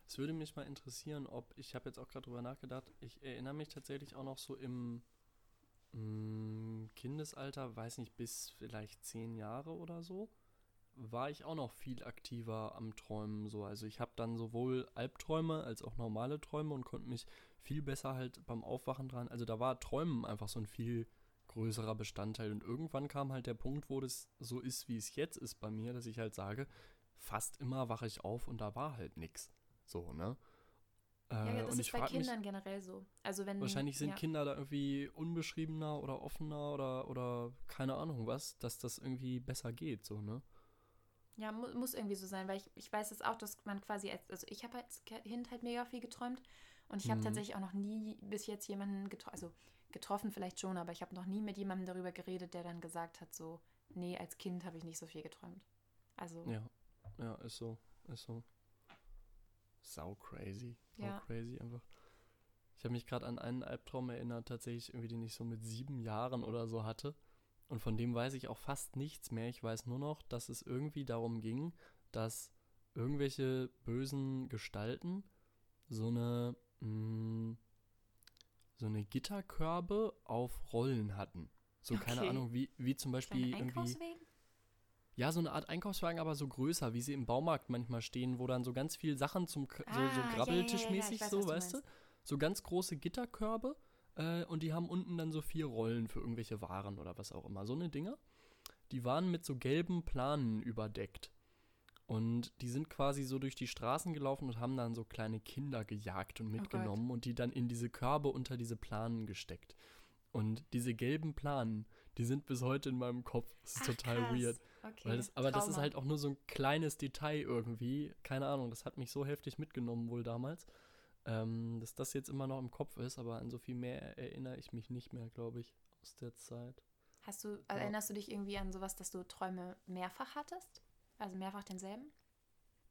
Es würde mich mal interessieren, ob, ich habe jetzt auch gerade drüber nachgedacht, ich erinnere mich tatsächlich auch noch so im mh, mm, Kindesalter, weiß nicht, bis vielleicht zehn Jahre oder so, war ich auch noch viel aktiver am Träumen. So. Also ich habe dann sowohl Albträume als auch normale Träume und konnte mich viel besser halt beim Aufwachen dran. Also da war Träumen einfach so ein viel größerer Bestandteil. Und irgendwann kam halt der Punkt, wo das so ist, wie es jetzt ist bei mir, dass ich halt sage, fast immer wache ich auf und da war halt nichts. So, ne? ja, ja, das ist bei Kindern mich, generell so. Also wenn, wahrscheinlich sind ja. Kinder da irgendwie unbeschriebener oder offener oder, oder keine Ahnung was, dass das irgendwie besser geht, so, ne? Ja, mu muss irgendwie so sein, weil ich, ich weiß jetzt auch, dass man quasi, als, also ich habe als Kind halt mega viel geträumt und ich habe mhm. tatsächlich auch noch nie bis jetzt jemanden getroffen, also getroffen vielleicht schon, aber ich habe noch nie mit jemandem darüber geredet, der dann gesagt hat, so, nee, als Kind habe ich nicht so viel geträumt. Also. Ja, ja, ist so, ist so. Sau crazy. Sau ja. crazy einfach. Ich habe mich gerade an einen Albtraum erinnert, tatsächlich irgendwie, den ich so mit sieben Jahren oder so hatte. Und von dem weiß ich auch fast nichts mehr. Ich weiß nur noch, dass es irgendwie darum ging, dass irgendwelche bösen Gestalten so eine mh, mm, so eine Gitterkörbe auf Rollen hatten. So, okay. keine Ahnung, wie, wie zum Beispiel irgendwie. Ja, so eine Art Einkaufswagen, aber so größer, wie sie im Baumarkt manchmal stehen, wo dann so ganz viel Sachen zum ah, so, so Grabbeltischmäßig, ja, ja, ja, so, weißt du? So ganz große Gitterkörbe äh, und die haben unten dann so vier Rollen für irgendwelche Waren oder was auch immer. So eine Dinger. Die waren mit so gelben Planen überdeckt. Und die sind quasi so durch die Straßen gelaufen und haben dann so kleine Kinder gejagt und oh mitgenommen oh und die dann in diese Körbe unter diese Planen gesteckt. Und diese gelben Planen, die sind bis heute in meinem Kopf. Das ist Ach, total krass. weird. Okay. Das, aber Trauma. das ist halt auch nur so ein kleines Detail irgendwie. Keine Ahnung, das hat mich so heftig mitgenommen wohl damals, ähm, dass das jetzt immer noch im Kopf ist. Aber an so viel mehr erinnere ich mich nicht mehr, glaube ich, aus der Zeit. Hast du, ja. erinnerst du dich irgendwie an sowas, dass du Träume mehrfach hattest? Also mehrfach denselben?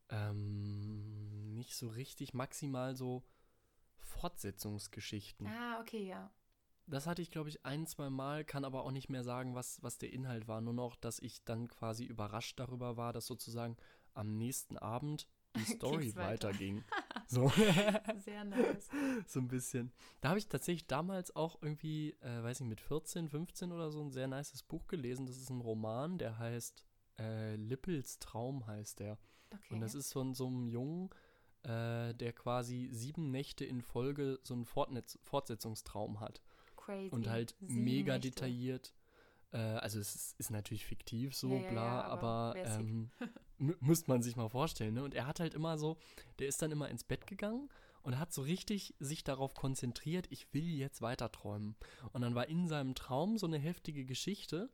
Ähm, nicht so richtig, maximal so Fortsetzungsgeschichten. Ah, okay, ja. Das hatte ich, glaube ich, ein, zwei Mal, kann aber auch nicht mehr sagen, was, was der Inhalt war. Nur noch, dass ich dann quasi überrascht darüber war, dass sozusagen am nächsten Abend die Story weiter. weiterging. So. Sehr nice. so ein bisschen. Da habe ich tatsächlich damals auch irgendwie, äh, weiß nicht, mit 14, 15 oder so ein sehr nices Buch gelesen. Das ist ein Roman, der heißt äh, Lippels Traum heißt der. Okay. Und das ist von so einem Jungen, äh, der quasi sieben Nächte in Folge so einen Fortnetz Fortsetzungstraum hat. Crazy. Und halt sieben mega Nächte. detailliert. Äh, also es ist, ist, natürlich fiktiv so, Ja, ja, bla, ja, aber aber, sick? ähm, mü- müsste man sich mal vorstellen. Ne? Und er hat halt immer so, der ist dann immer ins Bett gegangen und hat so richtig sich darauf konzentriert, ich will jetzt weiter träumen. Und dann war in seinem Traum so eine heftige Geschichte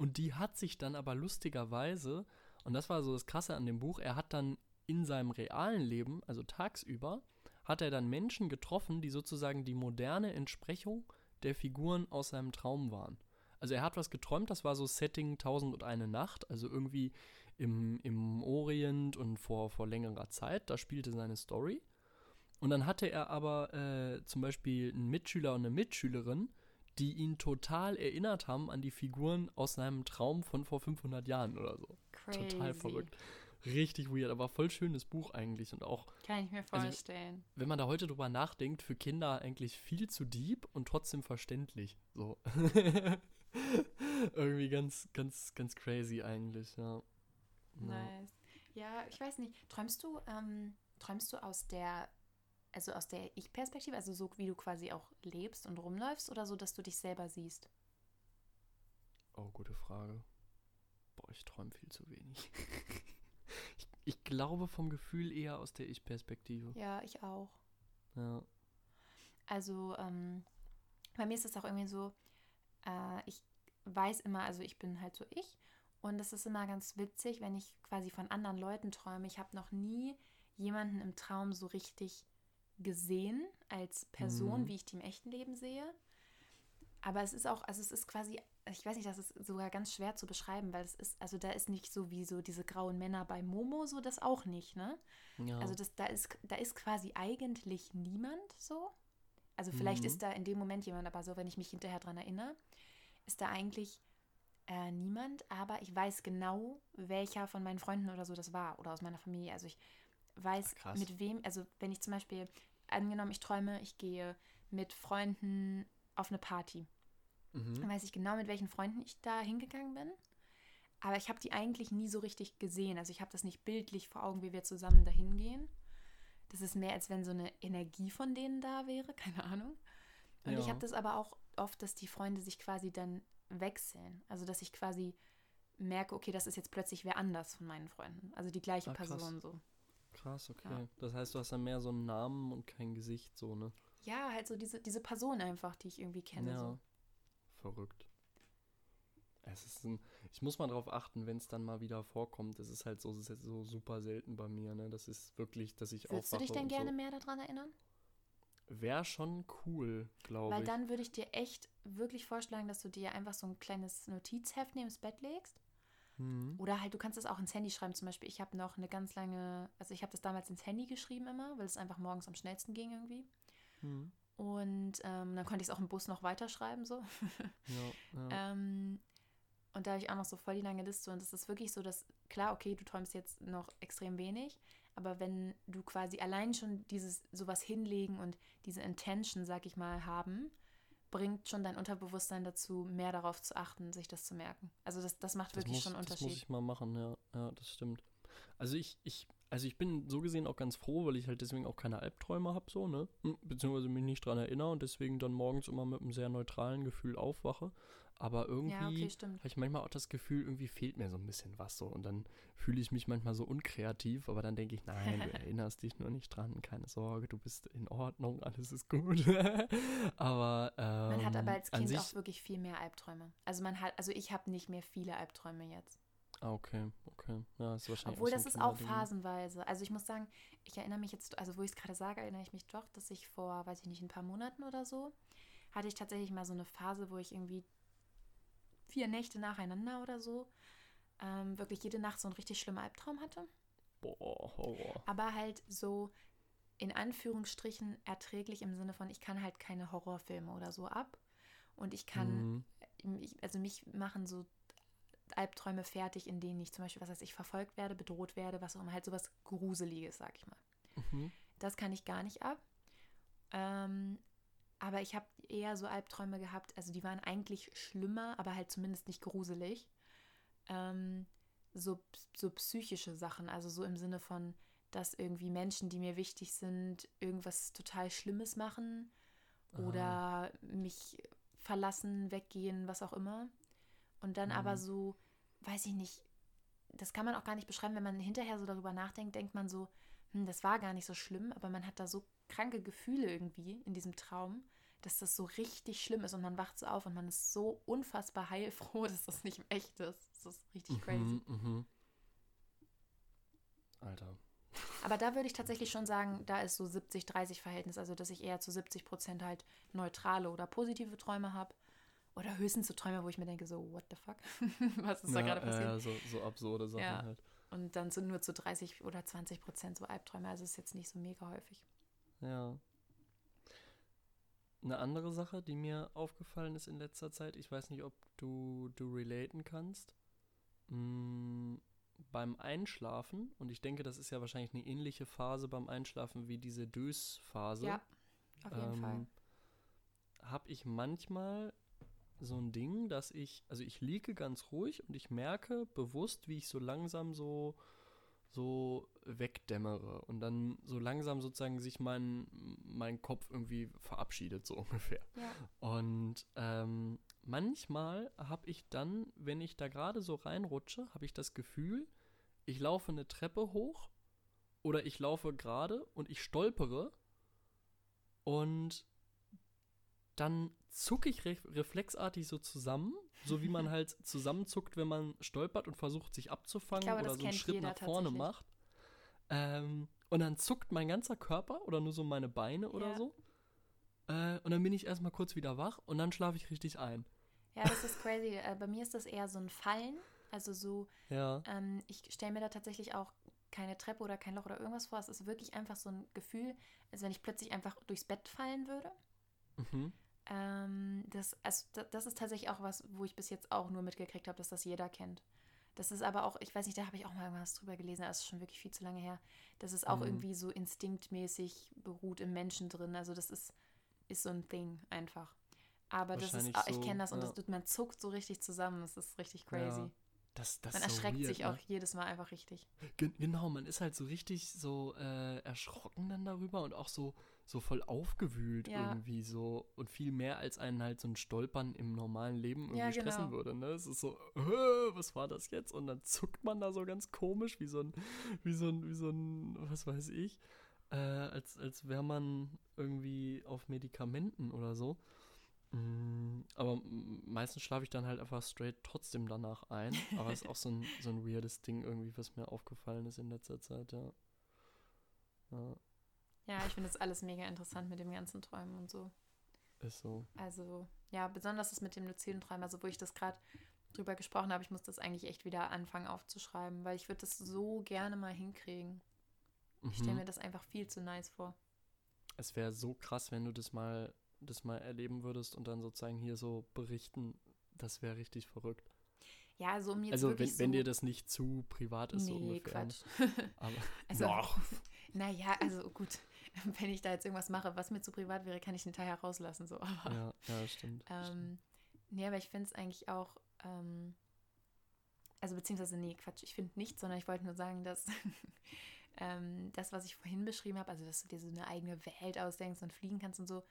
und die hat sich dann aber lustigerweise, und das war so das Krasse an dem Buch, er hat dann in seinem realen Leben, also tagsüber, hat er dann Menschen getroffen, die sozusagen die moderne Entsprechung der Figuren aus seinem Traum waren. Also er hat was geträumt, das war so Setting 1001 Nacht, also irgendwie im, im Orient und vor, vor längerer Zeit, da spielte seine Story. Und dann hatte er aber äh, zum Beispiel einen Mitschüler und eine Mitschülerin, die ihn total erinnert haben an die Figuren aus seinem Traum von vor 500 Jahren oder so. Crazy. Total verrückt. Richtig weird, aber voll schönes Buch eigentlich und auch, Kann ich mir Also, vorstellen. wenn man da heute drüber nachdenkt, für Kinder eigentlich viel zu deep und trotzdem verständlich. So. Irgendwie ganz, ganz, ganz crazy eigentlich, ja. Ja. Nice. Ja, ich weiß nicht. Träumst du, ähm, träumst du aus der, also aus der Ich-Perspektive, also so wie du quasi auch lebst und rumläufst oder so, dass du dich selber siehst? Oh, gute Frage. Boah, ich träume viel zu wenig. ich, ich glaube vom Gefühl eher aus der Ich-Perspektive. Ja, ich auch. Ja. Also, ähm, bei mir ist es auch irgendwie so, äh, ich weiß immer, also ich bin halt so ich. Und es ist immer ganz witzig, wenn ich quasi von anderen Leuten träume. Ich habe noch nie jemanden im Traum so richtig gesehen als Person, Mhm. wie ich die im echten Leben sehe. Aber es ist auch, also es ist quasi, ich weiß nicht, das ist sogar ganz schwer zu beschreiben, weil es ist, also da ist nicht so wie so diese grauen Männer bei Momo, so das auch nicht, ne? ja. Also das, da, ist, da ist quasi eigentlich niemand so. Also vielleicht Mhm. ist da in dem Moment jemand, aber so, wenn ich mich hinterher dran erinnere, ist da eigentlich äh, niemand, aber ich weiß genau, welcher von meinen Freunden oder so das war oder aus meiner Familie. Also ich weiß, krass. mit wem, also wenn ich zum Beispiel, angenommen, ich träume, ich gehe mit Freunden auf eine Party, dann mhm. weiß ich genau, mit welchen Freunden ich da hingegangen bin. Aber ich habe die eigentlich nie so richtig gesehen. Also ich habe das nicht bildlich vor Augen, wie wir zusammen dahin gehen. Das ist mehr, als wenn so eine Energie von denen da wäre, keine Ahnung. Und ich Ja. habe das aber auch oft, dass die Freunde sich quasi dann wechseln. Also dass ich quasi merke, okay, das ist jetzt plötzlich wer anders von meinen Freunden. Also die gleiche Ah. Person so. Krass, okay. Ja. Das heißt, du hast dann mehr so einen Namen und kein Gesicht, so, ne? Ja, halt so diese, diese Person einfach, die ich irgendwie kenne. ja. So. Verrückt. Es ist ein, ich muss mal drauf achten, wenn es dann mal wieder vorkommt. Es ist halt so, ist so super selten bei mir, ne? Das ist wirklich, dass ich Würdest du dich denn gerne so. mehr daran erinnern? Wäre schon cool, glaube Weil ich. dann würde ich dir echt wirklich vorschlagen, dass du dir einfach so ein kleines Notizheft neben das Bett legst. Mhm. Oder halt, du kannst es auch ins Handy schreiben. Zum Beispiel, ich habe noch eine ganz lange, also ich habe das damals ins Handy geschrieben immer, weil es einfach morgens am schnellsten ging irgendwie. Mhm. Und ähm, dann konnte ich es auch im Bus noch weiterschreiben so. Ja, ja. ähm, und da habe ich auch noch so voll die lange Liste. Und es ist wirklich so, dass, klar, okay, du träumst jetzt noch extrem wenig, aber wenn du quasi allein schon dieses sowas hinlegen und diese Intention, sag ich mal, haben, bringt schon dein Unterbewusstsein dazu, mehr darauf zu achten, sich das zu merken. Also das, das macht Das wirklich muss, schon einen das muss Unterschied. ich mal machen, ja. Ja, das stimmt. Also ich, ich, also ich bin so gesehen auch ganz froh, weil ich halt deswegen auch keine Albträume habe, so, ne? Hm, Beziehungsweise mich nicht dran erinnere und deswegen dann morgens immer mit einem sehr neutralen Gefühl aufwache. Aber irgendwie Ja, okay, habe ich manchmal auch das Gefühl, irgendwie fehlt mir so ein bisschen was so. Und dann fühle ich mich manchmal so unkreativ, aber dann denke ich, nein, du erinnerst dich nur nicht dran, keine Sorge, du bist in Ordnung, alles ist gut. aber ähm, Man hat aber als Kind auch wirklich viel mehr Albträume. Also man hat, also ich habe nicht mehr viele Albträume jetzt. Ah, okay, okay. Ja, ist wahrscheinlich Obwohl das ist auch phasenweise. Also ich muss sagen, ich erinnere mich jetzt, also wo ich es gerade sage, erinnere ich mich doch, dass ich vor, weiß ich nicht, ein paar Monaten oder so, hatte ich tatsächlich mal so eine Phase, wo ich irgendwie vier Nächte nacheinander oder so ähm, wirklich jede Nacht so einen richtig schlimmen Albtraum hatte. Boah, Horror. Aber halt so in Anführungsstrichen erträglich im Sinne von, ich kann halt keine Horrorfilme oder so ab. Und ich kann Mhm. ich, also mich machen so Albträume fertig, in denen ich zum Beispiel, was weiß ich, verfolgt werde, bedroht werde, was auch immer, halt sowas Gruseliges, sag ich mal. Mhm. Das kann ich gar nicht ab. Ähm, aber ich habe eher so Albträume gehabt, also die waren eigentlich schlimmer, aber halt zumindest nicht gruselig. Ähm, so, so psychische Sachen, also so im Sinne von, dass irgendwie Menschen, die mir wichtig sind, irgendwas total Schlimmes machen oder mich verlassen, weggehen, was auch immer. Und dann mhm. aber so, weiß ich nicht, das kann man auch gar nicht beschreiben, wenn man hinterher so darüber nachdenkt, denkt man so, hm, das war gar nicht so schlimm, aber man hat da so kranke Gefühle irgendwie in diesem Traum, dass das so richtig schlimm ist und man wacht so auf und man ist so unfassbar heilfroh, dass das nicht echt ist. Das ist richtig mhm, crazy. Mhm. Alter. Aber da würde ich tatsächlich schon sagen, da ist so 70-30 Verhältnis, also dass ich eher zu 70 Prozent halt neutrale oder positive Träume habe. Oder höchstens so Träume, wo ich mir denke, so, what the fuck? Was ist ja, da gerade passiert? Ja, so, so absurde Sachen ja. halt. Und dann so nur zu 30 oder 20 Prozent so Albträume, also ist jetzt nicht so mega häufig. Ja. Eine andere Sache, die mir aufgefallen ist in letzter Zeit, ich weiß nicht, ob du, du relaten kannst. Mm, beim Einschlafen, und ich denke, das ist ja wahrscheinlich eine ähnliche Phase beim Einschlafen wie diese Dös-Phase. Ja, auf jeden ähm, Fall. Habe ich manchmal so ein Ding, dass ich, also ich liege ganz ruhig und ich merke bewusst, wie ich so langsam so so wegdämmere und dann so langsam sozusagen sich mein, mein Kopf irgendwie verabschiedet, so ungefähr. Ja. Und ähm, manchmal habe ich dann, wenn ich da gerade so reinrutsche, habe ich das Gefühl, ich laufe eine Treppe hoch oder ich laufe gerade und ich stolpere und dann zucke ich re reflexartig so zusammen, so wie man halt zusammenzuckt, wenn man stolpert und versucht, sich abzufangen glaube, oder so einen Schritt nach vorne macht. Ähm, und dann zuckt mein ganzer Körper oder nur so meine Beine oder ja. so. Äh, und dann bin ich erstmal kurz wieder wach und dann schlafe ich richtig ein. Ja, das ist crazy. äh, bei mir ist das eher so ein Fallen. Also so, ja. ähm, ich stelle mir da tatsächlich auch keine Treppe oder kein Loch oder irgendwas vor. Es ist wirklich einfach so ein Gefühl, als wenn ich plötzlich einfach durchs Bett fallen würde. Mhm. Ähm, das, also, das ist tatsächlich auch was, wo ich bis jetzt auch nur mitgekriegt habe, dass das jeder kennt. Das ist aber auch, ich weiß nicht, da habe ich auch mal was drüber gelesen, das ist schon wirklich viel zu lange her. Das ist auch mhm. irgendwie so instinktmäßig beruht im Menschen drin. Also das ist, ist so ein Ding einfach. Aber das ist, so, ich kenne das und ja. das, man zuckt so richtig zusammen. Das ist richtig crazy. Ja. Das, das man erschreckt so weird, sich auch ne? jedes Mal einfach richtig. Gen genau, man ist halt so richtig so äh, erschrocken dann darüber und auch so, so voll aufgewühlt ja. irgendwie so und viel mehr als einen halt so ein Stolpern im normalen Leben irgendwie ja, genau. stressen würde. Ne? Es ist so, äh, was war das jetzt? Und dann zuckt man da so ganz komisch, wie so ein, wie so ein, wie so ein, was weiß ich, äh, als, als wäre man irgendwie auf Medikamenten oder so. Mm, aber meistens schlafe ich dann halt einfach straight trotzdem danach ein. Aber es ist auch so ein, so ein weirdes Ding irgendwie, was mir aufgefallen ist in letzter Zeit, ja. Ja, ja ich finde das alles mega interessant mit dem ganzen Träumen und so. Ist so. Also, ja, besonders das mit dem luziden Träumen, also wo ich das gerade drüber gesprochen habe, ich muss das eigentlich echt wieder anfangen aufzuschreiben, weil ich würde das so gerne mal hinkriegen. Ich stelle mhm. mir das einfach viel zu nice vor. Es wäre so krass, wenn du das mal das mal erleben würdest und dann sozusagen hier so berichten, das wäre richtig verrückt. Ja, also um jetzt Also wenn, so wenn dir das nicht zu privat ist, nee, so ungefähr. Quatsch. Aber also. Naja, also gut, wenn ich da jetzt irgendwas mache, was mir zu privat wäre, kann ich den Teil herauslassen. So. Aber, ja, ja, stimmt. Ähm. Nee, aber ich finde es eigentlich auch, ähm, also beziehungsweise, nee, Quatsch, ich finde nicht, sondern ich wollte nur sagen, dass ähm, das, was ich vorhin beschrieben habe, also dass du dir so eine eigene Welt ausdenkst und fliegen kannst und so,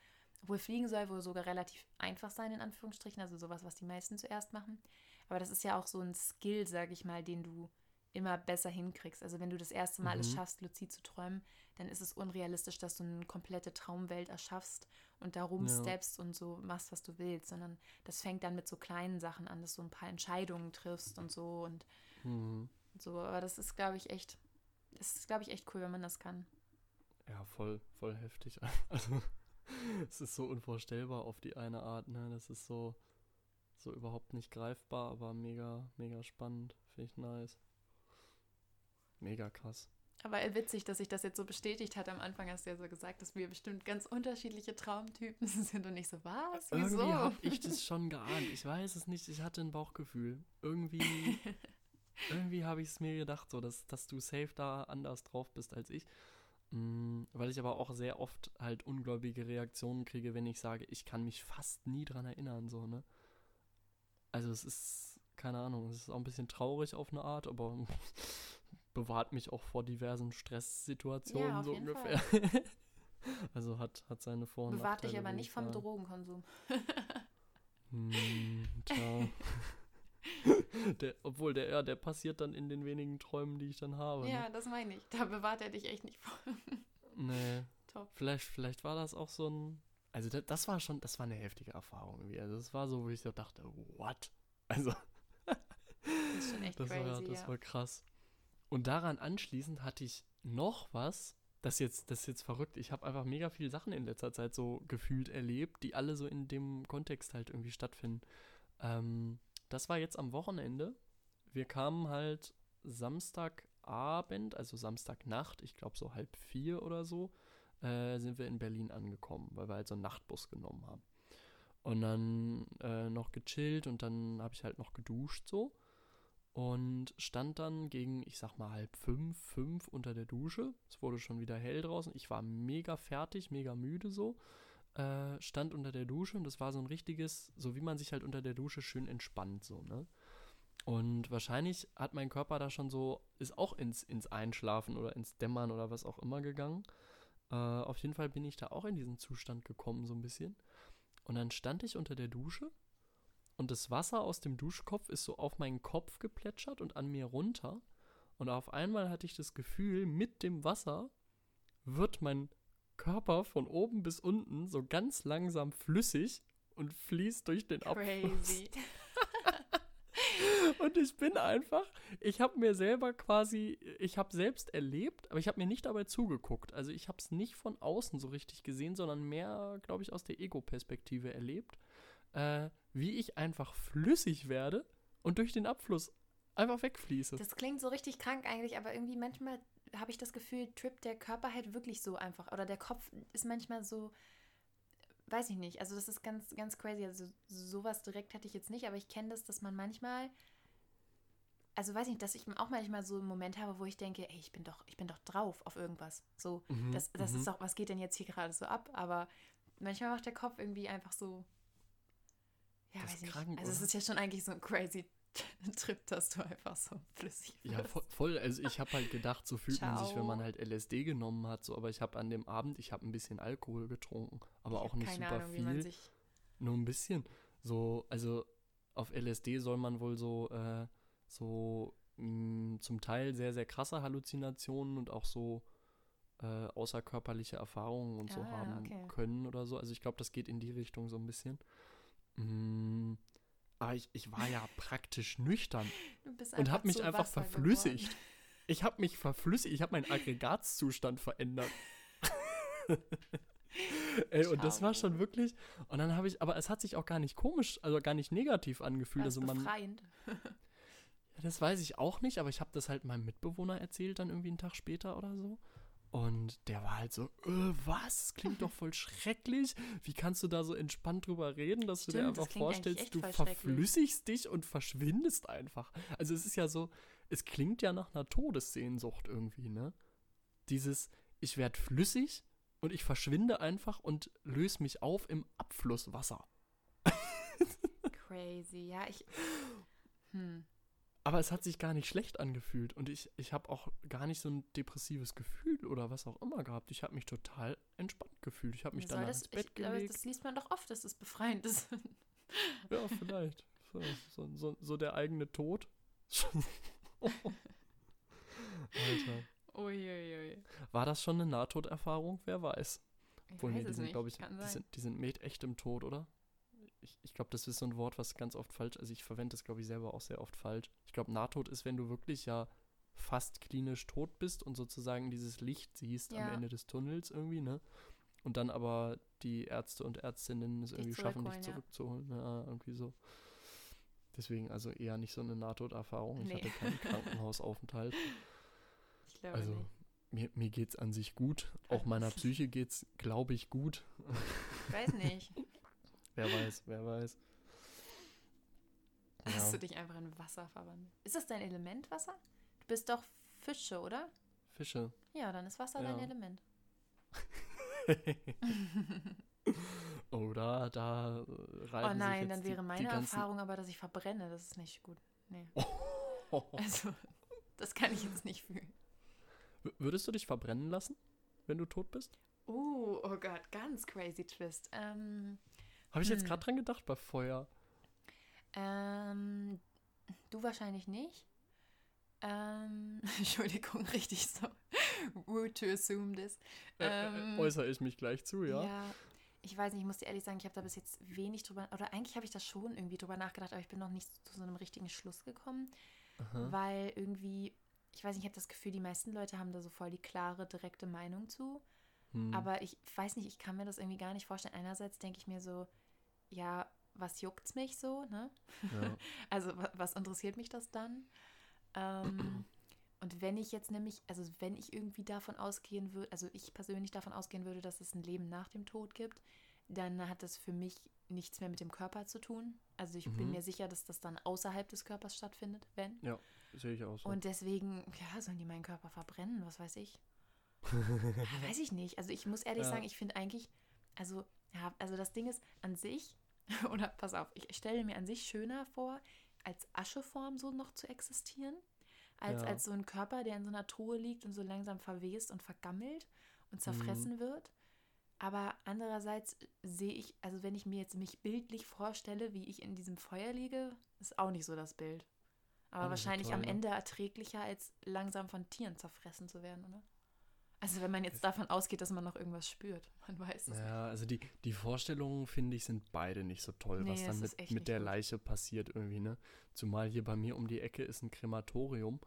obwohl Fliegen soll wohl sogar relativ einfach sein, in Anführungsstrichen, also sowas, was die meisten zuerst machen. Aber das ist ja auch so ein Skill, sag ich mal, den du immer besser hinkriegst. Also wenn du das erste Mal mhm. es schaffst, luzid zu träumen, dann ist es unrealistisch, dass du eine komplette Traumwelt erschaffst und da rumsteppst ja. und so machst, was du willst, sondern das fängt dann mit so kleinen Sachen an, dass du ein paar Entscheidungen triffst und so und mhm. so. Aber das ist, glaube ich, echt, das ist, glaube ich, echt cool, wenn man das kann. Ja, voll, voll heftig. Also es ist so unvorstellbar auf die eine Art, ne? Das ist so, so überhaupt nicht greifbar, aber mega, mega spannend. Finde ich nice. Mega krass. Aber witzig, dass sich das jetzt so bestätigt hat. Am Anfang hast du ja so gesagt, dass wir bestimmt ganz unterschiedliche Traumtypen sind und nicht so, was? Wieso? Irgendwie habe ich das schon geahnt. Ich weiß es nicht. Ich hatte ein Bauchgefühl. Irgendwie, irgendwie habe ich es mir gedacht, so, dass, dass du safe da anders drauf bist als ich. Mm, weil ich aber auch sehr oft halt ungläubige Reaktionen kriege, wenn ich sage, ich kann mich fast nie dran erinnern, so, ne? Also es ist, keine Ahnung, es ist auch ein bisschen traurig auf eine Art, aber bewahrt mich auch vor diversen Stresssituationen, ja, so ungefähr. also hat, hat seine Vor- und Bewahrt dich aber nicht vom Drogenkonsum. hm, tja. Der, obwohl, der, ja, der passiert dann in den wenigen Träumen, die ich dann habe. Ja, Ne? das meine ich. Da bewahrt er dich echt nicht vor. Nee. Top. Vielleicht, vielleicht war das auch so ein. Also, das, das war schon, das war eine heftige Erfahrung irgendwie. Also, das war so, wo ich so dachte, what? Also, Das ist schon echt das, crazy, war, das ja. war krass. Und daran anschließend hatte ich noch was. Das ist jetzt, das ist jetzt verrückt. Ich habe einfach mega viele Sachen in letzter Zeit so gefühlt erlebt, die alle so in dem Kontext halt irgendwie stattfinden. Ähm, das war jetzt am Wochenende. Wir kamen halt Samstagabend, also Samstagnacht, ich glaube so halb vier oder so, äh, sind wir in Berlin angekommen, weil wir halt so einen Nachtbus genommen haben. Und dann äh, noch gechillt und dann habe ich halt noch geduscht so und stand dann gegen, ich sag mal, halb fünf, fünf unter der Dusche. Es wurde schon wieder hell draußen. Ich war mega fertig, mega müde so. Äh, stand unter der Dusche und das war so ein richtiges, so wie man sich halt unter der Dusche schön entspannt, so, ne? Und wahrscheinlich hat mein Körper da schon so, ist auch ins, ins Einschlafen oder ins Dämmern oder was auch immer gegangen. Äh, auf jeden Fall bin ich da auch in diesen Zustand gekommen, so ein bisschen. Und dann stand ich unter der Dusche und das Wasser aus dem Duschkopf ist so auf meinen Kopf geplätschert und an mir runter. Und auf einmal hatte ich das Gefühl, mit dem Wasser wird mein Körper von oben bis unten so ganz langsam flüssig und fließt durch den Abfluss. Und ich bin einfach, ich habe mir selber quasi, ich habe selbst erlebt, aber ich habe mir nicht dabei zugeguckt. Also ich habe es nicht von außen so richtig gesehen, sondern mehr, glaube ich, aus der Ego-Perspektive erlebt, äh, wie ich einfach flüssig werde und durch den Abfluss einfach wegfließe. Das klingt so richtig krank eigentlich, aber irgendwie manchmal habe ich das Gefühl, trippt der Körper halt wirklich so einfach. Oder der Kopf ist manchmal so, weiß ich nicht. Also das ist ganz, ganz crazy. Also sowas direkt hatte ich jetzt nicht, aber ich kenne das, dass man manchmal, also weiß ich nicht, dass ich auch manchmal so einen Moment habe, wo ich denke, ey, ich bin doch, ich bin doch drauf auf irgendwas. So, Mhm, das, das mhm. ist doch, was geht denn jetzt hier gerade so ab? Aber manchmal macht der Kopf irgendwie einfach so, ja, Das weiß ist ich nicht. krank, Also es ist ja schon eigentlich so ein crazy Trip, dass du einfach so flüssig Ja, wirst. voll, voll. Also ich habe halt gedacht, so fühlt man sich, wenn man Ciao. halt LSD genommen hat. So, aber ich habe an dem Abend, ich habe ein bisschen Alkohol getrunken, aber auch nicht super Ahnung, viel. Nur ein bisschen. So, also auf LSD soll man wohl so, äh, so mh, zum Teil sehr, sehr krasse Halluzinationen und auch so äh, außerkörperliche Erfahrungen und so Ah, haben okay. können oder so. Also ich glaube, das geht in die Richtung so ein bisschen. Mm, aber ich, ich war ja praktisch nüchtern und habe mich einfach Wasser verflüssigt. geworden. Ich habe mich verflüssigt, ich habe meinen Aggregatzustand verändert. Ey, und das war schon wirklich. Und dann habe ich, aber es hat sich auch gar nicht komisch, also gar nicht negativ angefühlt. Das Also man, befreiend. ja, das weiß ich auch nicht, aber ich habe das halt meinem Mitbewohner erzählt, dann irgendwie einen Tag später oder so. Und der war halt so, äh, was? Das klingt doch voll schrecklich. Wie kannst du da so entspannt drüber reden, dass du dir Stimmt, einfach vorstellst, du verflüssigst dich und verschwindest einfach. Also es ist ja so, es klingt ja nach einer Todessehnsucht irgendwie, ne? Dieses, ich werde flüssig und ich verschwinde einfach und löse mich auf im Abflusswasser. Crazy. Ja, ich. Hm. Aber es hat sich gar nicht schlecht angefühlt und ich, ich habe auch gar nicht so ein depressives Gefühl oder was auch immer gehabt. Ich habe mich total entspannt gefühlt. Ich habe mich dann das, ins Bett ich, aber gelegt. das liest man doch oft, dass es befreiend ist. Ja, vielleicht. So, so, so, so der eigene Tod. Alter. Uiuiui. War das schon eine Nahtoderfahrung? Wer weiß. Ich Obwohl, nee, weiß die sind, nicht. glaube ich, die sind, die sind echt im Tod, oder? Ich, ich glaube, das ist so ein Wort, was ganz oft falsch Also ich verwende das, glaube ich, selber auch sehr oft falsch. Ich glaube, Nahtod ist, wenn du wirklich ja fast klinisch tot bist und sozusagen dieses Licht siehst am Ja. Ende des Tunnels irgendwie, ne? Und dann aber die Ärzte und Ärztinnen es irgendwie schaffen, dich zurückzuholen. Ja, irgendwie so. Deswegen also eher nicht so eine Nahtoderfahrung. Ich Nee. hatte keinen Krankenhausaufenthalt. Ich glaube Also, nicht. mir, mir geht's an sich gut. Auch meiner Psyche geht's, glaube ich, gut. Ich weiß nicht. Wer weiß, wer weiß. Hast Ja. du dich einfach in Wasser verwandelt? Ist das dein Element, Wasser? Du bist doch Fische, oder? Fische. Ja, dann ist Wasser dein Ja. Element. oh, da, da reiben Oh sich nein, jetzt dann die- wäre die meine ganzen- Erfahrung aber, dass ich verbrenne. Das ist nicht gut. Nee. Oh. Also, das kann ich jetzt nicht fühlen. W- Würdest du dich verbrennen lassen, wenn du tot bist? Uh, oh Gott, ganz crazy Twist. Ähm, Habe ich jetzt Hm. gerade dran gedacht bei Feuer. ähm, du wahrscheinlich nicht. Ähm, Entschuldigung, richtig so rude to assume this. Ähm, äh, äußere ich mich gleich zu, ja? Ja, ich weiß nicht, ich muss dir ehrlich sagen, ich habe da bis jetzt wenig drüber, oder eigentlich habe ich das schon irgendwie drüber nachgedacht, aber ich bin noch nicht zu so einem richtigen Schluss gekommen, Aha. weil irgendwie, ich weiß nicht, ich habe das Gefühl, die meisten Leute haben da so voll die klare, direkte Meinung zu. Hm. Aber ich weiß nicht, ich kann mir das irgendwie gar nicht vorstellen. Einerseits denke ich mir so, ja, was juckt's mich so, ne? Ja. also was interessiert mich das dann? Ähm, und wenn ich jetzt nämlich, also wenn ich irgendwie davon ausgehen würde, also ich persönlich davon ausgehen würde, dass es ein Leben nach dem Tod gibt, dann hat das für mich nichts mehr mit dem Körper zu tun. Also ich mhm. bin mir sicher, dass das dann außerhalb des Körpers stattfindet, wenn. Ja, sehe ich auch so. Und deswegen, ja, sollen die meinen Körper verbrennen, was weiß ich. ja, weiß ich nicht. Also ich muss ehrlich ja. sagen, ich finde eigentlich, also, ja, also das Ding ist an sich, oder pass auf, ich stelle mir an sich schöner vor, als Ascheform so noch zu existieren, als, ja. als so ein Körper, der in so einer Truhe liegt und so langsam verwest und vergammelt und zerfressen mhm. wird. Aber andererseits sehe ich, also wenn ich mir jetzt mich bildlich vorstelle, wie ich in diesem Feuer liege, ist auch nicht so das Bild. Aber wahrscheinlich toll, am ne? Ende erträglicher, als langsam von Tieren zerfressen zu werden, oder? Also wenn man jetzt davon ausgeht, dass man noch irgendwas spürt, man weiß es. Ja, also die, die Vorstellungen, finde ich, sind beide nicht so toll, nee, was dann mit, mit der gut. Leiche passiert irgendwie, ne? Zumal hier bei mir um die Ecke ist ein Krematorium.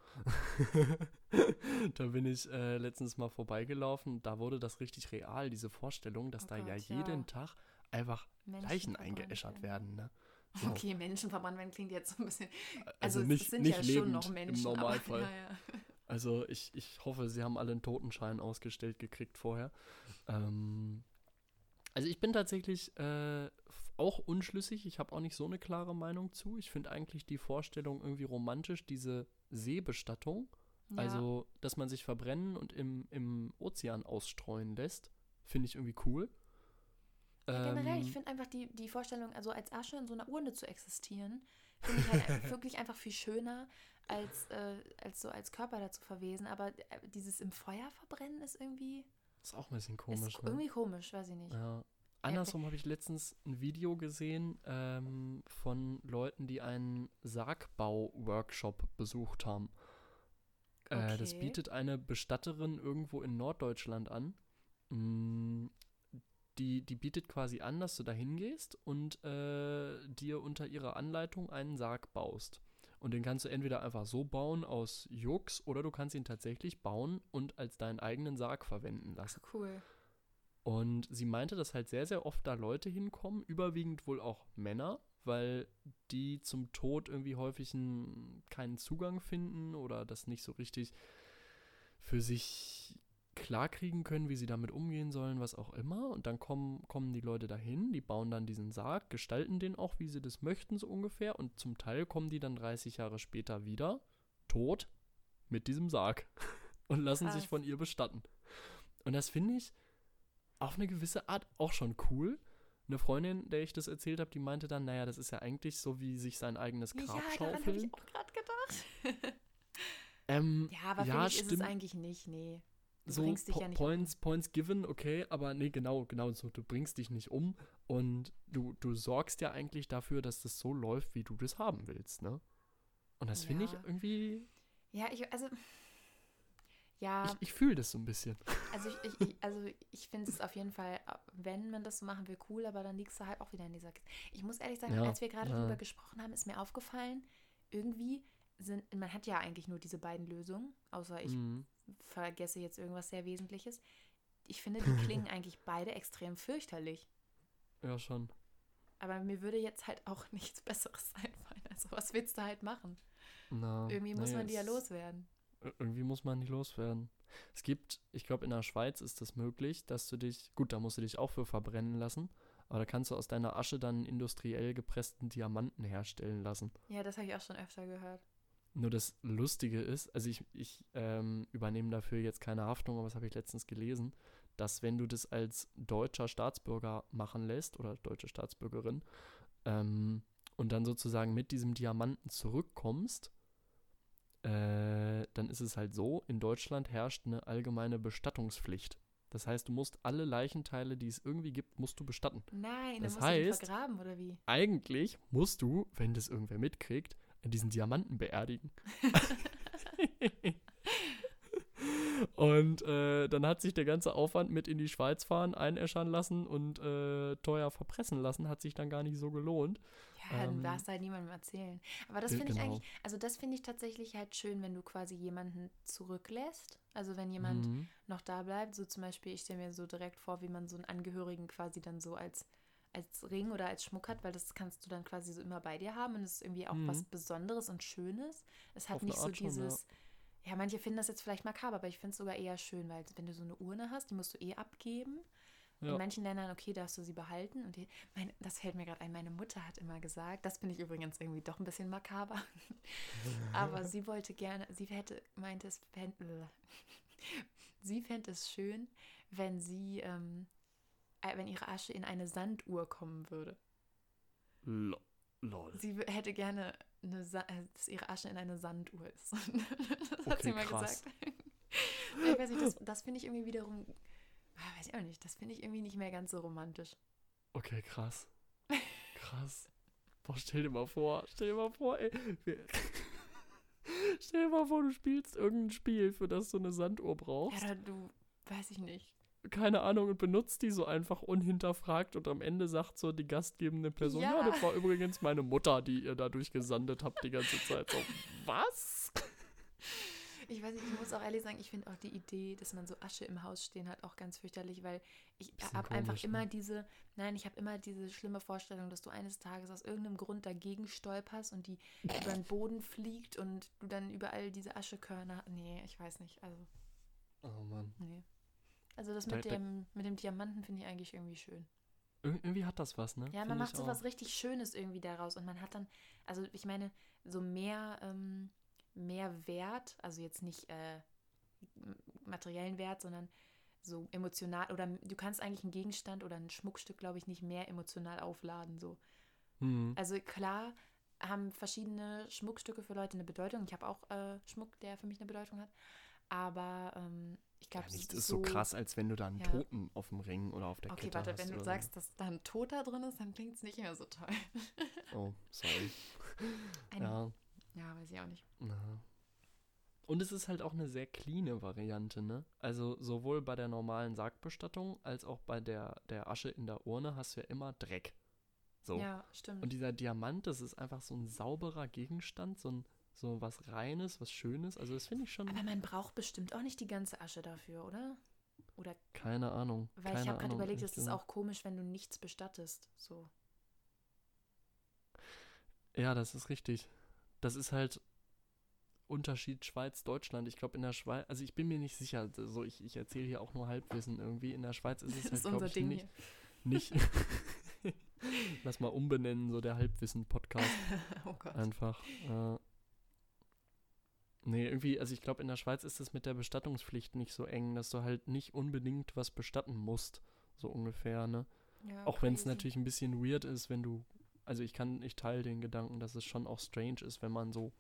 da bin ich äh, letztens mal vorbeigelaufen, da wurde das richtig real, diese Vorstellung, dass oh da Gott, ja jeden ja. Tag einfach Menschen Leichen eingeäschert werden, ne? So. Okay, Menschen verbrannt werden klingt jetzt so ein bisschen. Also, also nicht, sind nicht ja schon noch Menschen. Im Normalfall. Aber, ja, ja. Also ich, ich hoffe, sie haben alle einen Totenschein ausgestellt gekriegt vorher. Ähm, also ich bin tatsächlich äh, auch unschlüssig. Ich habe auch nicht so eine klare Meinung zu. Ich finde eigentlich die Vorstellung irgendwie romantisch, diese Seebestattung. Ja. Also, dass man sich verbrennen und im, im Ozean ausstreuen lässt, finde ich irgendwie cool. Ja, generell, ähm, ich finde einfach die, die Vorstellung, also als Asche in so einer Urne zu existieren, finde ich halt wirklich einfach viel schöner, als, äh, als so als Körper dazu verwesen. Aber äh, dieses im Feuer verbrennen ist irgendwie. Ist auch ein bisschen komisch. Ist ne? irgendwie komisch, weiß ich nicht. Ja. Andersrum habe ich letztens ein Video gesehen ähm, von Leuten, die einen Sargbau-Workshop besucht haben. Äh, okay. Das bietet eine Bestatterin irgendwo in Norddeutschland an. Mm, die, die bietet quasi an, dass du da hingehst und äh, dir unter ihrer Anleitung einen Sarg baust. Und den kannst du entweder einfach so bauen aus Jux oder du kannst ihn tatsächlich bauen und als deinen eigenen Sarg verwenden lassen. Cool. Und sie meinte, dass halt sehr, sehr oft da Leute hinkommen, überwiegend wohl auch Männer, weil die zum Tod irgendwie häufig einen, keinen Zugang finden oder das nicht so richtig für sich klarkriegen können, wie sie damit umgehen sollen, was auch immer. Und dann kommen, kommen die Leute dahin, die bauen dann diesen Sarg, gestalten den auch, wie sie das möchten, so ungefähr. Und zum Teil kommen die dann 30 Jahre später wieder, tot, mit diesem Sarg und lassen Krass. sich von ihr bestatten. Und das finde ich auf eine gewisse Art auch schon cool. Eine Freundin, der ich das erzählt habe, die meinte dann, naja, das ist ja eigentlich so, wie sich sein eigenes Grab ja, schaufeln. Ja, habe ich auch gerade gedacht. ähm, ja, aber ja, für mich ist es eigentlich nicht, nee. Du so po ja Points, um. Points given, okay, aber nee, genau, genau so. Du bringst dich nicht um und du, du sorgst ja eigentlich dafür, dass das so läuft, wie du das haben willst, ne? Und das ja. finde ich irgendwie. Ja, ich, also. Ja. Ich, ich fühle das so ein bisschen. Also ich, ich, also ich finde es auf jeden Fall, wenn man das so machen will, cool, aber dann liegst du halt auch wieder in dieser Kiste. Ich muss ehrlich sagen, ja, als wir gerade ja. darüber gesprochen haben, ist mir aufgefallen, irgendwie sind, man hat ja eigentlich nur diese beiden Lösungen, außer ich mhm vergesse jetzt irgendwas sehr Wesentliches. Ich finde, die klingen eigentlich beide extrem fürchterlich. Ja, schon. Aber mir würde jetzt halt auch nichts Besseres einfallen. Also, was willst du halt machen? Na, irgendwie muss nee, man die ja loswerden. Irgendwie muss man die loswerden. Es gibt, ich glaube, in der Schweiz ist das möglich, dass du dich, gut, da musst du dich auch für verbrennen lassen, aber da kannst du aus deiner Asche dann industriell gepressten Diamanten herstellen lassen. Ja, das habe ich auch schon öfter gehört. Nur das Lustige ist, also ich, ich ähm, übernehme dafür jetzt keine Haftung, aber das habe ich letztens gelesen, dass wenn du das als deutscher Staatsbürger machen lässt oder deutsche Staatsbürgerin ähm, und dann sozusagen mit diesem Diamanten zurückkommst, äh, dann ist es halt so, in Deutschland herrscht eine allgemeine Bestattungspflicht. Das heißt, du musst alle Leichenteile, die es irgendwie gibt, musst du bestatten. Nein, das dann musst heißt, du vergraben oder wie? Eigentlich musst du, wenn das irgendwer mitkriegt, diesen Diamanten beerdigen. und äh, dann hat sich der ganze Aufwand mit in die Schweiz fahren, einäschern lassen und äh, teuer verpressen lassen, hat sich dann gar nicht so gelohnt. Ja, dann ähm, darfst du halt niemandem erzählen. Aber das finde ich genau. eigentlich, also das finde ich tatsächlich halt schön, wenn du quasi jemanden zurücklässt. Also wenn jemand mhm. noch da bleibt, so zum Beispiel, ich stelle mir so direkt vor, wie man so einen Angehörigen quasi dann so als als Ring oder als Schmuck hat, weil das kannst du dann quasi so immer bei dir haben und es ist irgendwie auch mhm. was Besonderes und Schönes. Es hat Auf nicht so dieses, schon, ja. ja. manche finden das jetzt vielleicht makaber, aber ich finde es sogar eher schön, weil wenn du so eine Urne hast, die musst du eh abgeben. Ja. In manchen Ländern, okay, darfst du sie behalten. Und die, mein, das fällt mir gerade ein, meine Mutter hat immer gesagt, das finde ich übrigens irgendwie doch ein bisschen makaber. aber sie wollte gerne, sie hätte, meinte es, fänd, sie fände es schön, wenn sie ähm, äh, wenn ihre Asche in eine Sanduhr kommen würde. Lol. Sie hätte gerne, äh, dass ihre Asche in eine Sanduhr ist. das okay, hat sie mal krass. gesagt. ich weiß nicht, das, das finde ich irgendwie wiederum, ah, weiß ich auch nicht, das finde ich irgendwie nicht mehr ganz so romantisch. Okay, krass. Krass. Boah, stell dir mal vor, stell dir mal vor, ey. stell dir mal vor, du spielst irgendein Spiel, für das du eine Sanduhr brauchst. Ja, du, weiß ich nicht keine Ahnung, und benutzt die so einfach unhinterfragt und am Ende sagt so die gastgebende Person, ja, ja das war übrigens meine Mutter, die ihr dadurch gesandet habt die ganze Zeit. So, was? Ich weiß nicht, ich muss auch ehrlich sagen, ich finde auch die Idee, dass man so Asche im Haus stehen hat, auch ganz fürchterlich, weil ich habe einfach ne? immer diese, nein, ich habe immer diese schlimme Vorstellung, dass du eines Tages aus irgendeinem Grund dagegen stolperst und die über den Boden fliegt und du dann überall diese Aschekörner. Nee, ich weiß nicht. Also. Oh Mann. Nee. Also das mit, da, dem, mit dem Diamanten finde ich eigentlich irgendwie schön. Irgendwie hat das was, ne? Ja, man macht so was richtig Schönes irgendwie daraus und man hat dann, also ich meine, so mehr, ähm, mehr Wert, also jetzt nicht äh, materiellen Wert, sondern so emotional, oder du kannst eigentlich einen Gegenstand oder ein Schmuckstück, glaube ich, nicht mehr emotional aufladen, so. Mhm. Also klar haben verschiedene Schmuckstücke für Leute eine Bedeutung. Ich habe auch äh, Schmuck, der für mich eine Bedeutung hat. Aber ähm, glaube, ja, nichts ist so, krass, als wenn du da einen ja. Toten auf dem Ring oder auf der okay, Kette warte, hast. Okay, warte, wenn du sagst, dass da ein Toter drin ist, dann klingt es nicht mehr so toll. oh, sorry. Ein, ja. Ja, weiß ich auch nicht. Na. Und es ist halt auch eine sehr cleane Variante, ne? Also sowohl bei der normalen Sargbestattung als auch bei der, der Asche in der Urne hast du ja immer Dreck. So. Ja, stimmt. Und dieser Diamant, das ist einfach so ein sauberer Gegenstand, so ein so was Reines, was Schönes. Also das finde ich schon. Aber man braucht bestimmt auch nicht die ganze Asche dafür, oder? Oder? Keine Ahnung. Weil keine ich habe gerade überlegt, es ist auch komisch, wenn du nichts bestattest. So. Ja, das ist richtig. Das ist halt Unterschied Schweiz-Deutschland. Ich glaube, in der Schweiz, also ich bin mir nicht sicher, so ich, ich erzähle hier auch nur Halbwissen irgendwie. In der Schweiz ist es halt, glaube ich, Ding nicht. nicht Lass mal umbenennen, so der Halbwissen-Podcast. oh Gott. Einfach. Äh, Nee, irgendwie, also ich glaube, in der Schweiz ist es mit der Bestattungspflicht nicht so eng, dass du halt nicht unbedingt was bestatten musst, so ungefähr, ne? Ja, auch wenn es natürlich ein bisschen weird ist, wenn du, also ich kann, ich teile den Gedanken, dass es schon auch strange ist, wenn man so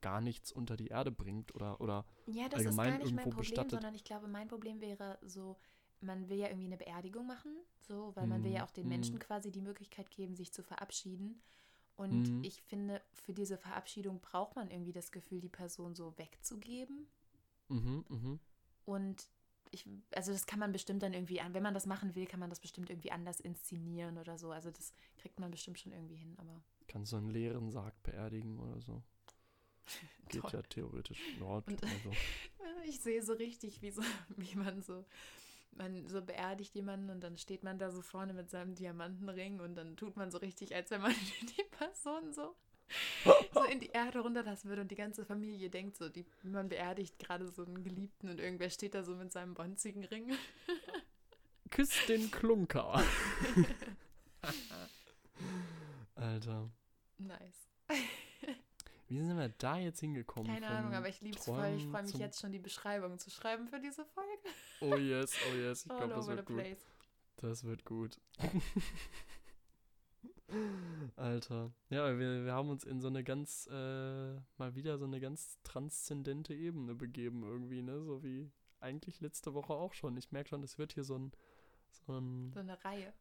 gar nichts unter die Erde bringt oder, oder ja, das allgemein ist gar nicht irgendwo mein Problem, bestattet. sondern ich glaube, mein Problem wäre so, man will ja irgendwie eine Beerdigung machen, so, weil man will ja mhm, auch den Menschen mhm. quasi die Möglichkeit geben, sich zu verabschieden. Und mhm. ich finde, für diese Verabschiedung braucht man irgendwie das Gefühl, die Person so wegzugeben. Mhm, mh. Und ich, also das kann man bestimmt dann irgendwie an, wenn man das machen will, kann man das bestimmt irgendwie anders inszenieren oder so. Also das kriegt man bestimmt schon irgendwie hin, aber. Kannst du einen leeren Sarg beerdigen oder so. Geht ja theoretisch. Nord, Und, also. ich sehe so richtig, wie so, wie man so man so beerdigt jemanden und dann steht man da so vorne mit seinem Diamantenring und dann tut man so richtig, als wenn man die Person so, so in die Erde runterlassen würde und die ganze Familie denkt so, die, man beerdigt gerade so einen Geliebten und irgendwer steht da so mit seinem bonzigen Ring. Küsst den Klunker. Alter. Nice. Wie sind wir da jetzt hingekommen? Keine Ahnung, aber ich liebe es voll. Ich freue mich jetzt schon, die Beschreibung zu schreiben für diese Folge. Oh yes, oh yes. Ich glaube, das wird gut. Place. Das wird gut. Alter. Ja, wir, wir haben uns in so eine ganz, äh, mal wieder so eine ganz transzendente Ebene begeben irgendwie, ne? So wie eigentlich letzte Woche auch schon. Ich merke schon, es wird hier so ein, so ein. So eine Reihe.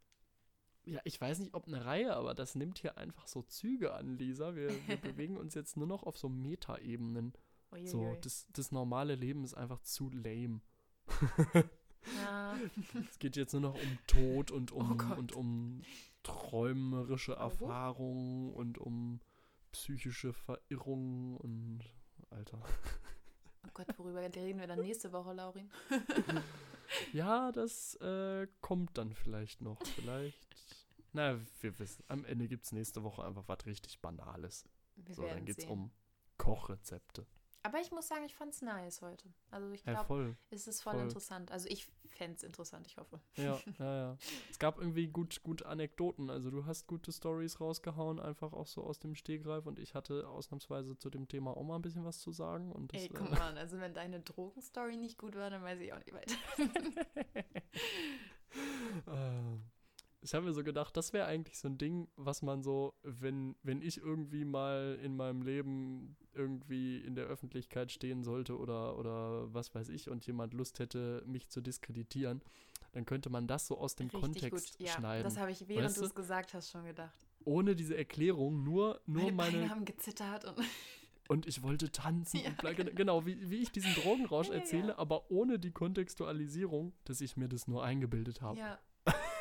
ja, ich weiß nicht, ob eine Reihe, aber das nimmt hier einfach so Züge an, Lisa. Wir, wir bewegen uns jetzt nur noch auf so Meta-Ebenen. So, das, das normale Leben ist einfach zu lame. Ja. Es geht jetzt nur noch um Tod und um, Oh und um träumerische. Erfahrungen und um psychische Verirrungen und Alter. Oh Gott, worüber reden wir dann nächste Woche, Laurin? Ja, das äh, kommt dann vielleicht noch. Vielleicht. Na, wir wissen. Am Ende gibt es nächste Woche einfach was richtig Banales. Wir So, dann geht es sehen. um Kochrezepte. Aber ich muss sagen, ich fand's nice heute. Also ich Ja, glaube, voll. es ist voll, voll. interessant. Also ich fänd's interessant, ich hoffe. Ja, ja, ja. Es gab irgendwie gut, gut Anekdoten. Also du hast gute Stories rausgehauen, einfach auch so aus dem Stegreif. Und ich hatte ausnahmsweise zu dem Thema auch mal ein bisschen was zu sagen. Und das, Ey, äh, guck mal, also wenn deine Drogenstory nicht gut war, dann weiß ich auch nicht weiter. Äh, Ich habe mir so gedacht, das wäre eigentlich so ein Ding, was man so, wenn, wenn ich irgendwie mal in meinem Leben irgendwie in der Öffentlichkeit stehen sollte oder, oder was weiß ich und jemand Lust hätte, mich zu diskreditieren, dann könnte man das so aus dem Richtig Kontext gut. Ja, schneiden. das habe ich, während Weißt du es gesagt hast, schon gedacht. Ohne diese Erklärung, nur, nur Meine Beine meine. haben gezittert und Und ich wollte tanzen. Ja, und bla, gen- genau, wie, wie ich diesen Drogenrausch ja. erzähle, aber ohne die Kontextualisierung, dass ich mir das nur eingebildet habe. ja.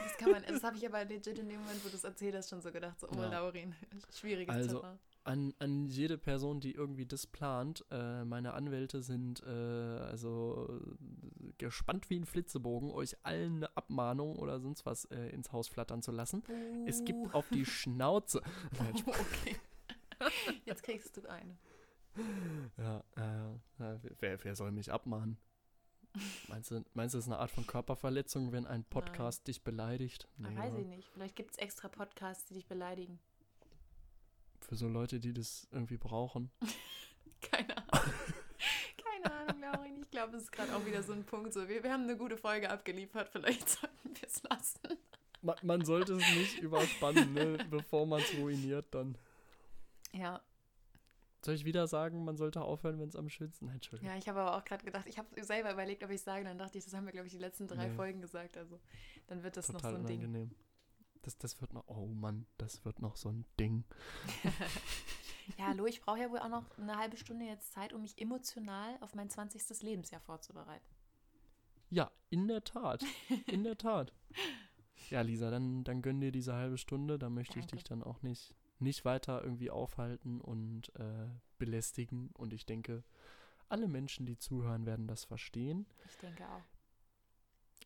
Das kann man, das habe ich aber legit in dem Moment, wo du es erzählt hast, schon so gedacht, so, oh Ja. Laurin, schwieriges Also, Thema. an, an jede Person, die irgendwie das plant. Äh, meine Anwälte sind äh, also gespannt wie ein Flitzebogen, euch allen eine Abmahnung oder sonst was äh, ins Haus flattern zu lassen. Es Uh. gibt auf die Schnauze. Oh, okay. Jetzt kriegst du eine. ja, äh, äh, wer, wer soll mich abmahnen? Meinst du, meinst du, das ist eine Art von Körperverletzung, wenn ein Podcast dich beleidigt? Ah, Nee, weiß ich nicht. Vielleicht gibt es extra Podcasts, die dich beleidigen. Für so Leute, die das irgendwie brauchen. Keine Ahnung. Keine Ahnung, Laurin. Ich glaube, es ist gerade auch wieder so ein Punkt. So, wir, wir haben eine gute Folge abgeliefert. Vielleicht sollten wir es lassen. Man, man sollte es nicht überspannen, ne, bevor man es ruiniert dann. Ja, Soll ich wieder sagen, man sollte aufhören, wenn es am schönsten Nein, Entschuldigung. ja ich habe aber auch gerade gedacht, ich habe selber überlegt, ob ich sage. Dann dachte ich, das haben wir, glaube ich, die letzten drei Nee. Folgen gesagt. Also, dann wird das Total noch so ein Ding. unangenehm. Das, das wird noch, oh Mann, das wird noch so ein Ding. Ja, hallo, ich brauche ja wohl auch noch eine halbe Stunde jetzt Zeit, um mich emotional auf mein 20. Lebensjahr vorzubereiten. Ja, in der Tat. In der Tat. Ja, Lisa, dann, dann gönn dir diese halbe Stunde. Da möchte ich Danke. dich dann auch nicht, nicht weiter irgendwie aufhalten und äh, belästigen. Und ich denke, alle Menschen, die zuhören, werden das verstehen. Ich denke auch.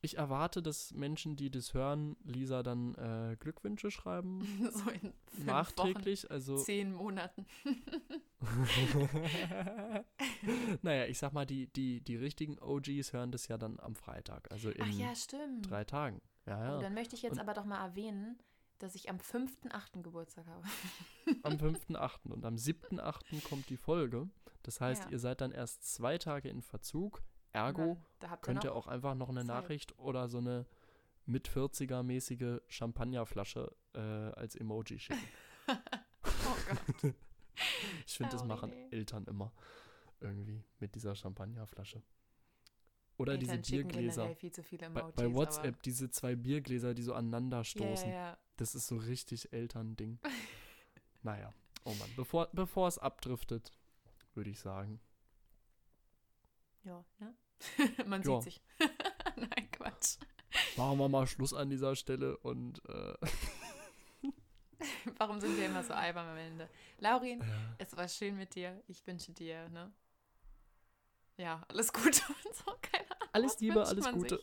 Ich erwarte, dass Menschen, die das hören, Lisa dann äh, Glückwünsche schreiben. so in fünf nachträglich. Also Wochen, zehn Monaten. naja, ich sag mal, die, die, die richtigen OGs hören das ja dann am Freitag, also in Ach ja, stimmt. drei Tagen. Ja, Oh, ja. dann möchte ich jetzt Und- aber doch mal erwähnen, dass ich am 5.8. Geburtstag habe. Am 5.8. und am 7.8. kommt die Folge. Das heißt, Ja. ihr seid dann erst zwei Tage in Verzug. Ergo habt könnt ihr auch einfach noch eine Zeit. Nachricht oder so eine mit 40er-mäßige Champagnerflasche äh, als Emoji schicken. Oh Gott. Ich finde, das machen nee. Eltern immer irgendwie mit dieser Champagnerflasche. Oder diese Eltern schicken Biergläser. viel Bei, Emojis. bei aber- WhatsApp diese zwei Biergläser, die so aneinander Ja, stoßen. ja, ja. Das ist so richtig Elternding. naja, oh Mann. Bevor, bevor es abdriftet, würde ich sagen. Ja, ne? Man Ja. sieht sich. Nein, Quatsch. Machen wir mal Schluss an dieser Stelle und äh, Warum sind wir immer so albern am Ende? Laurin, äh, es war schön mit dir. Ich wünsche dir, ne? Ja, alles Gute und so, keine Ahnung. alles Liebe, alles Gute.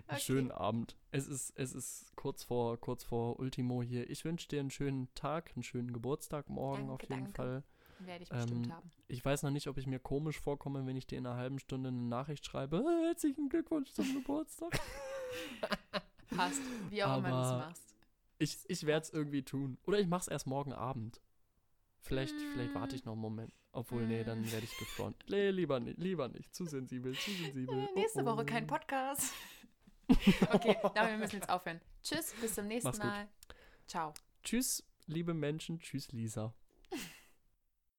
Okay. schönen Abend. Es ist, es ist kurz vor, kurz vor Ultimo hier. Ich wünsche dir einen schönen Tag, einen schönen Geburtstag morgen Danke, auf jeden danke. Fall. Werde ich bestimmt Ähm, haben. Ich weiß noch nicht, ob ich mir komisch vorkomme, wenn ich dir in einer halben Stunde eine Nachricht schreibe. "Äh, Herzlichen Glückwunsch zum Geburtstag. Passt. Wie auch immer du es machst. Ich, ich werde es irgendwie tun. Oder ich mache es erst morgen Abend. Vielleicht, vielleicht warte Mm. ich noch einen Moment. Obwohl, nee, dann werde ich gefrontet. Nee, lieber nicht, lieber nicht. Zu sensibel, zu sensibel. Nächste Oh, Woche oh. kein Podcast. okay, damit wir müssen jetzt aufhören. Tschüss, bis zum nächsten Mach's gut. Mal. Ciao. Tschüss, liebe Menschen. Tschüss, Lisa.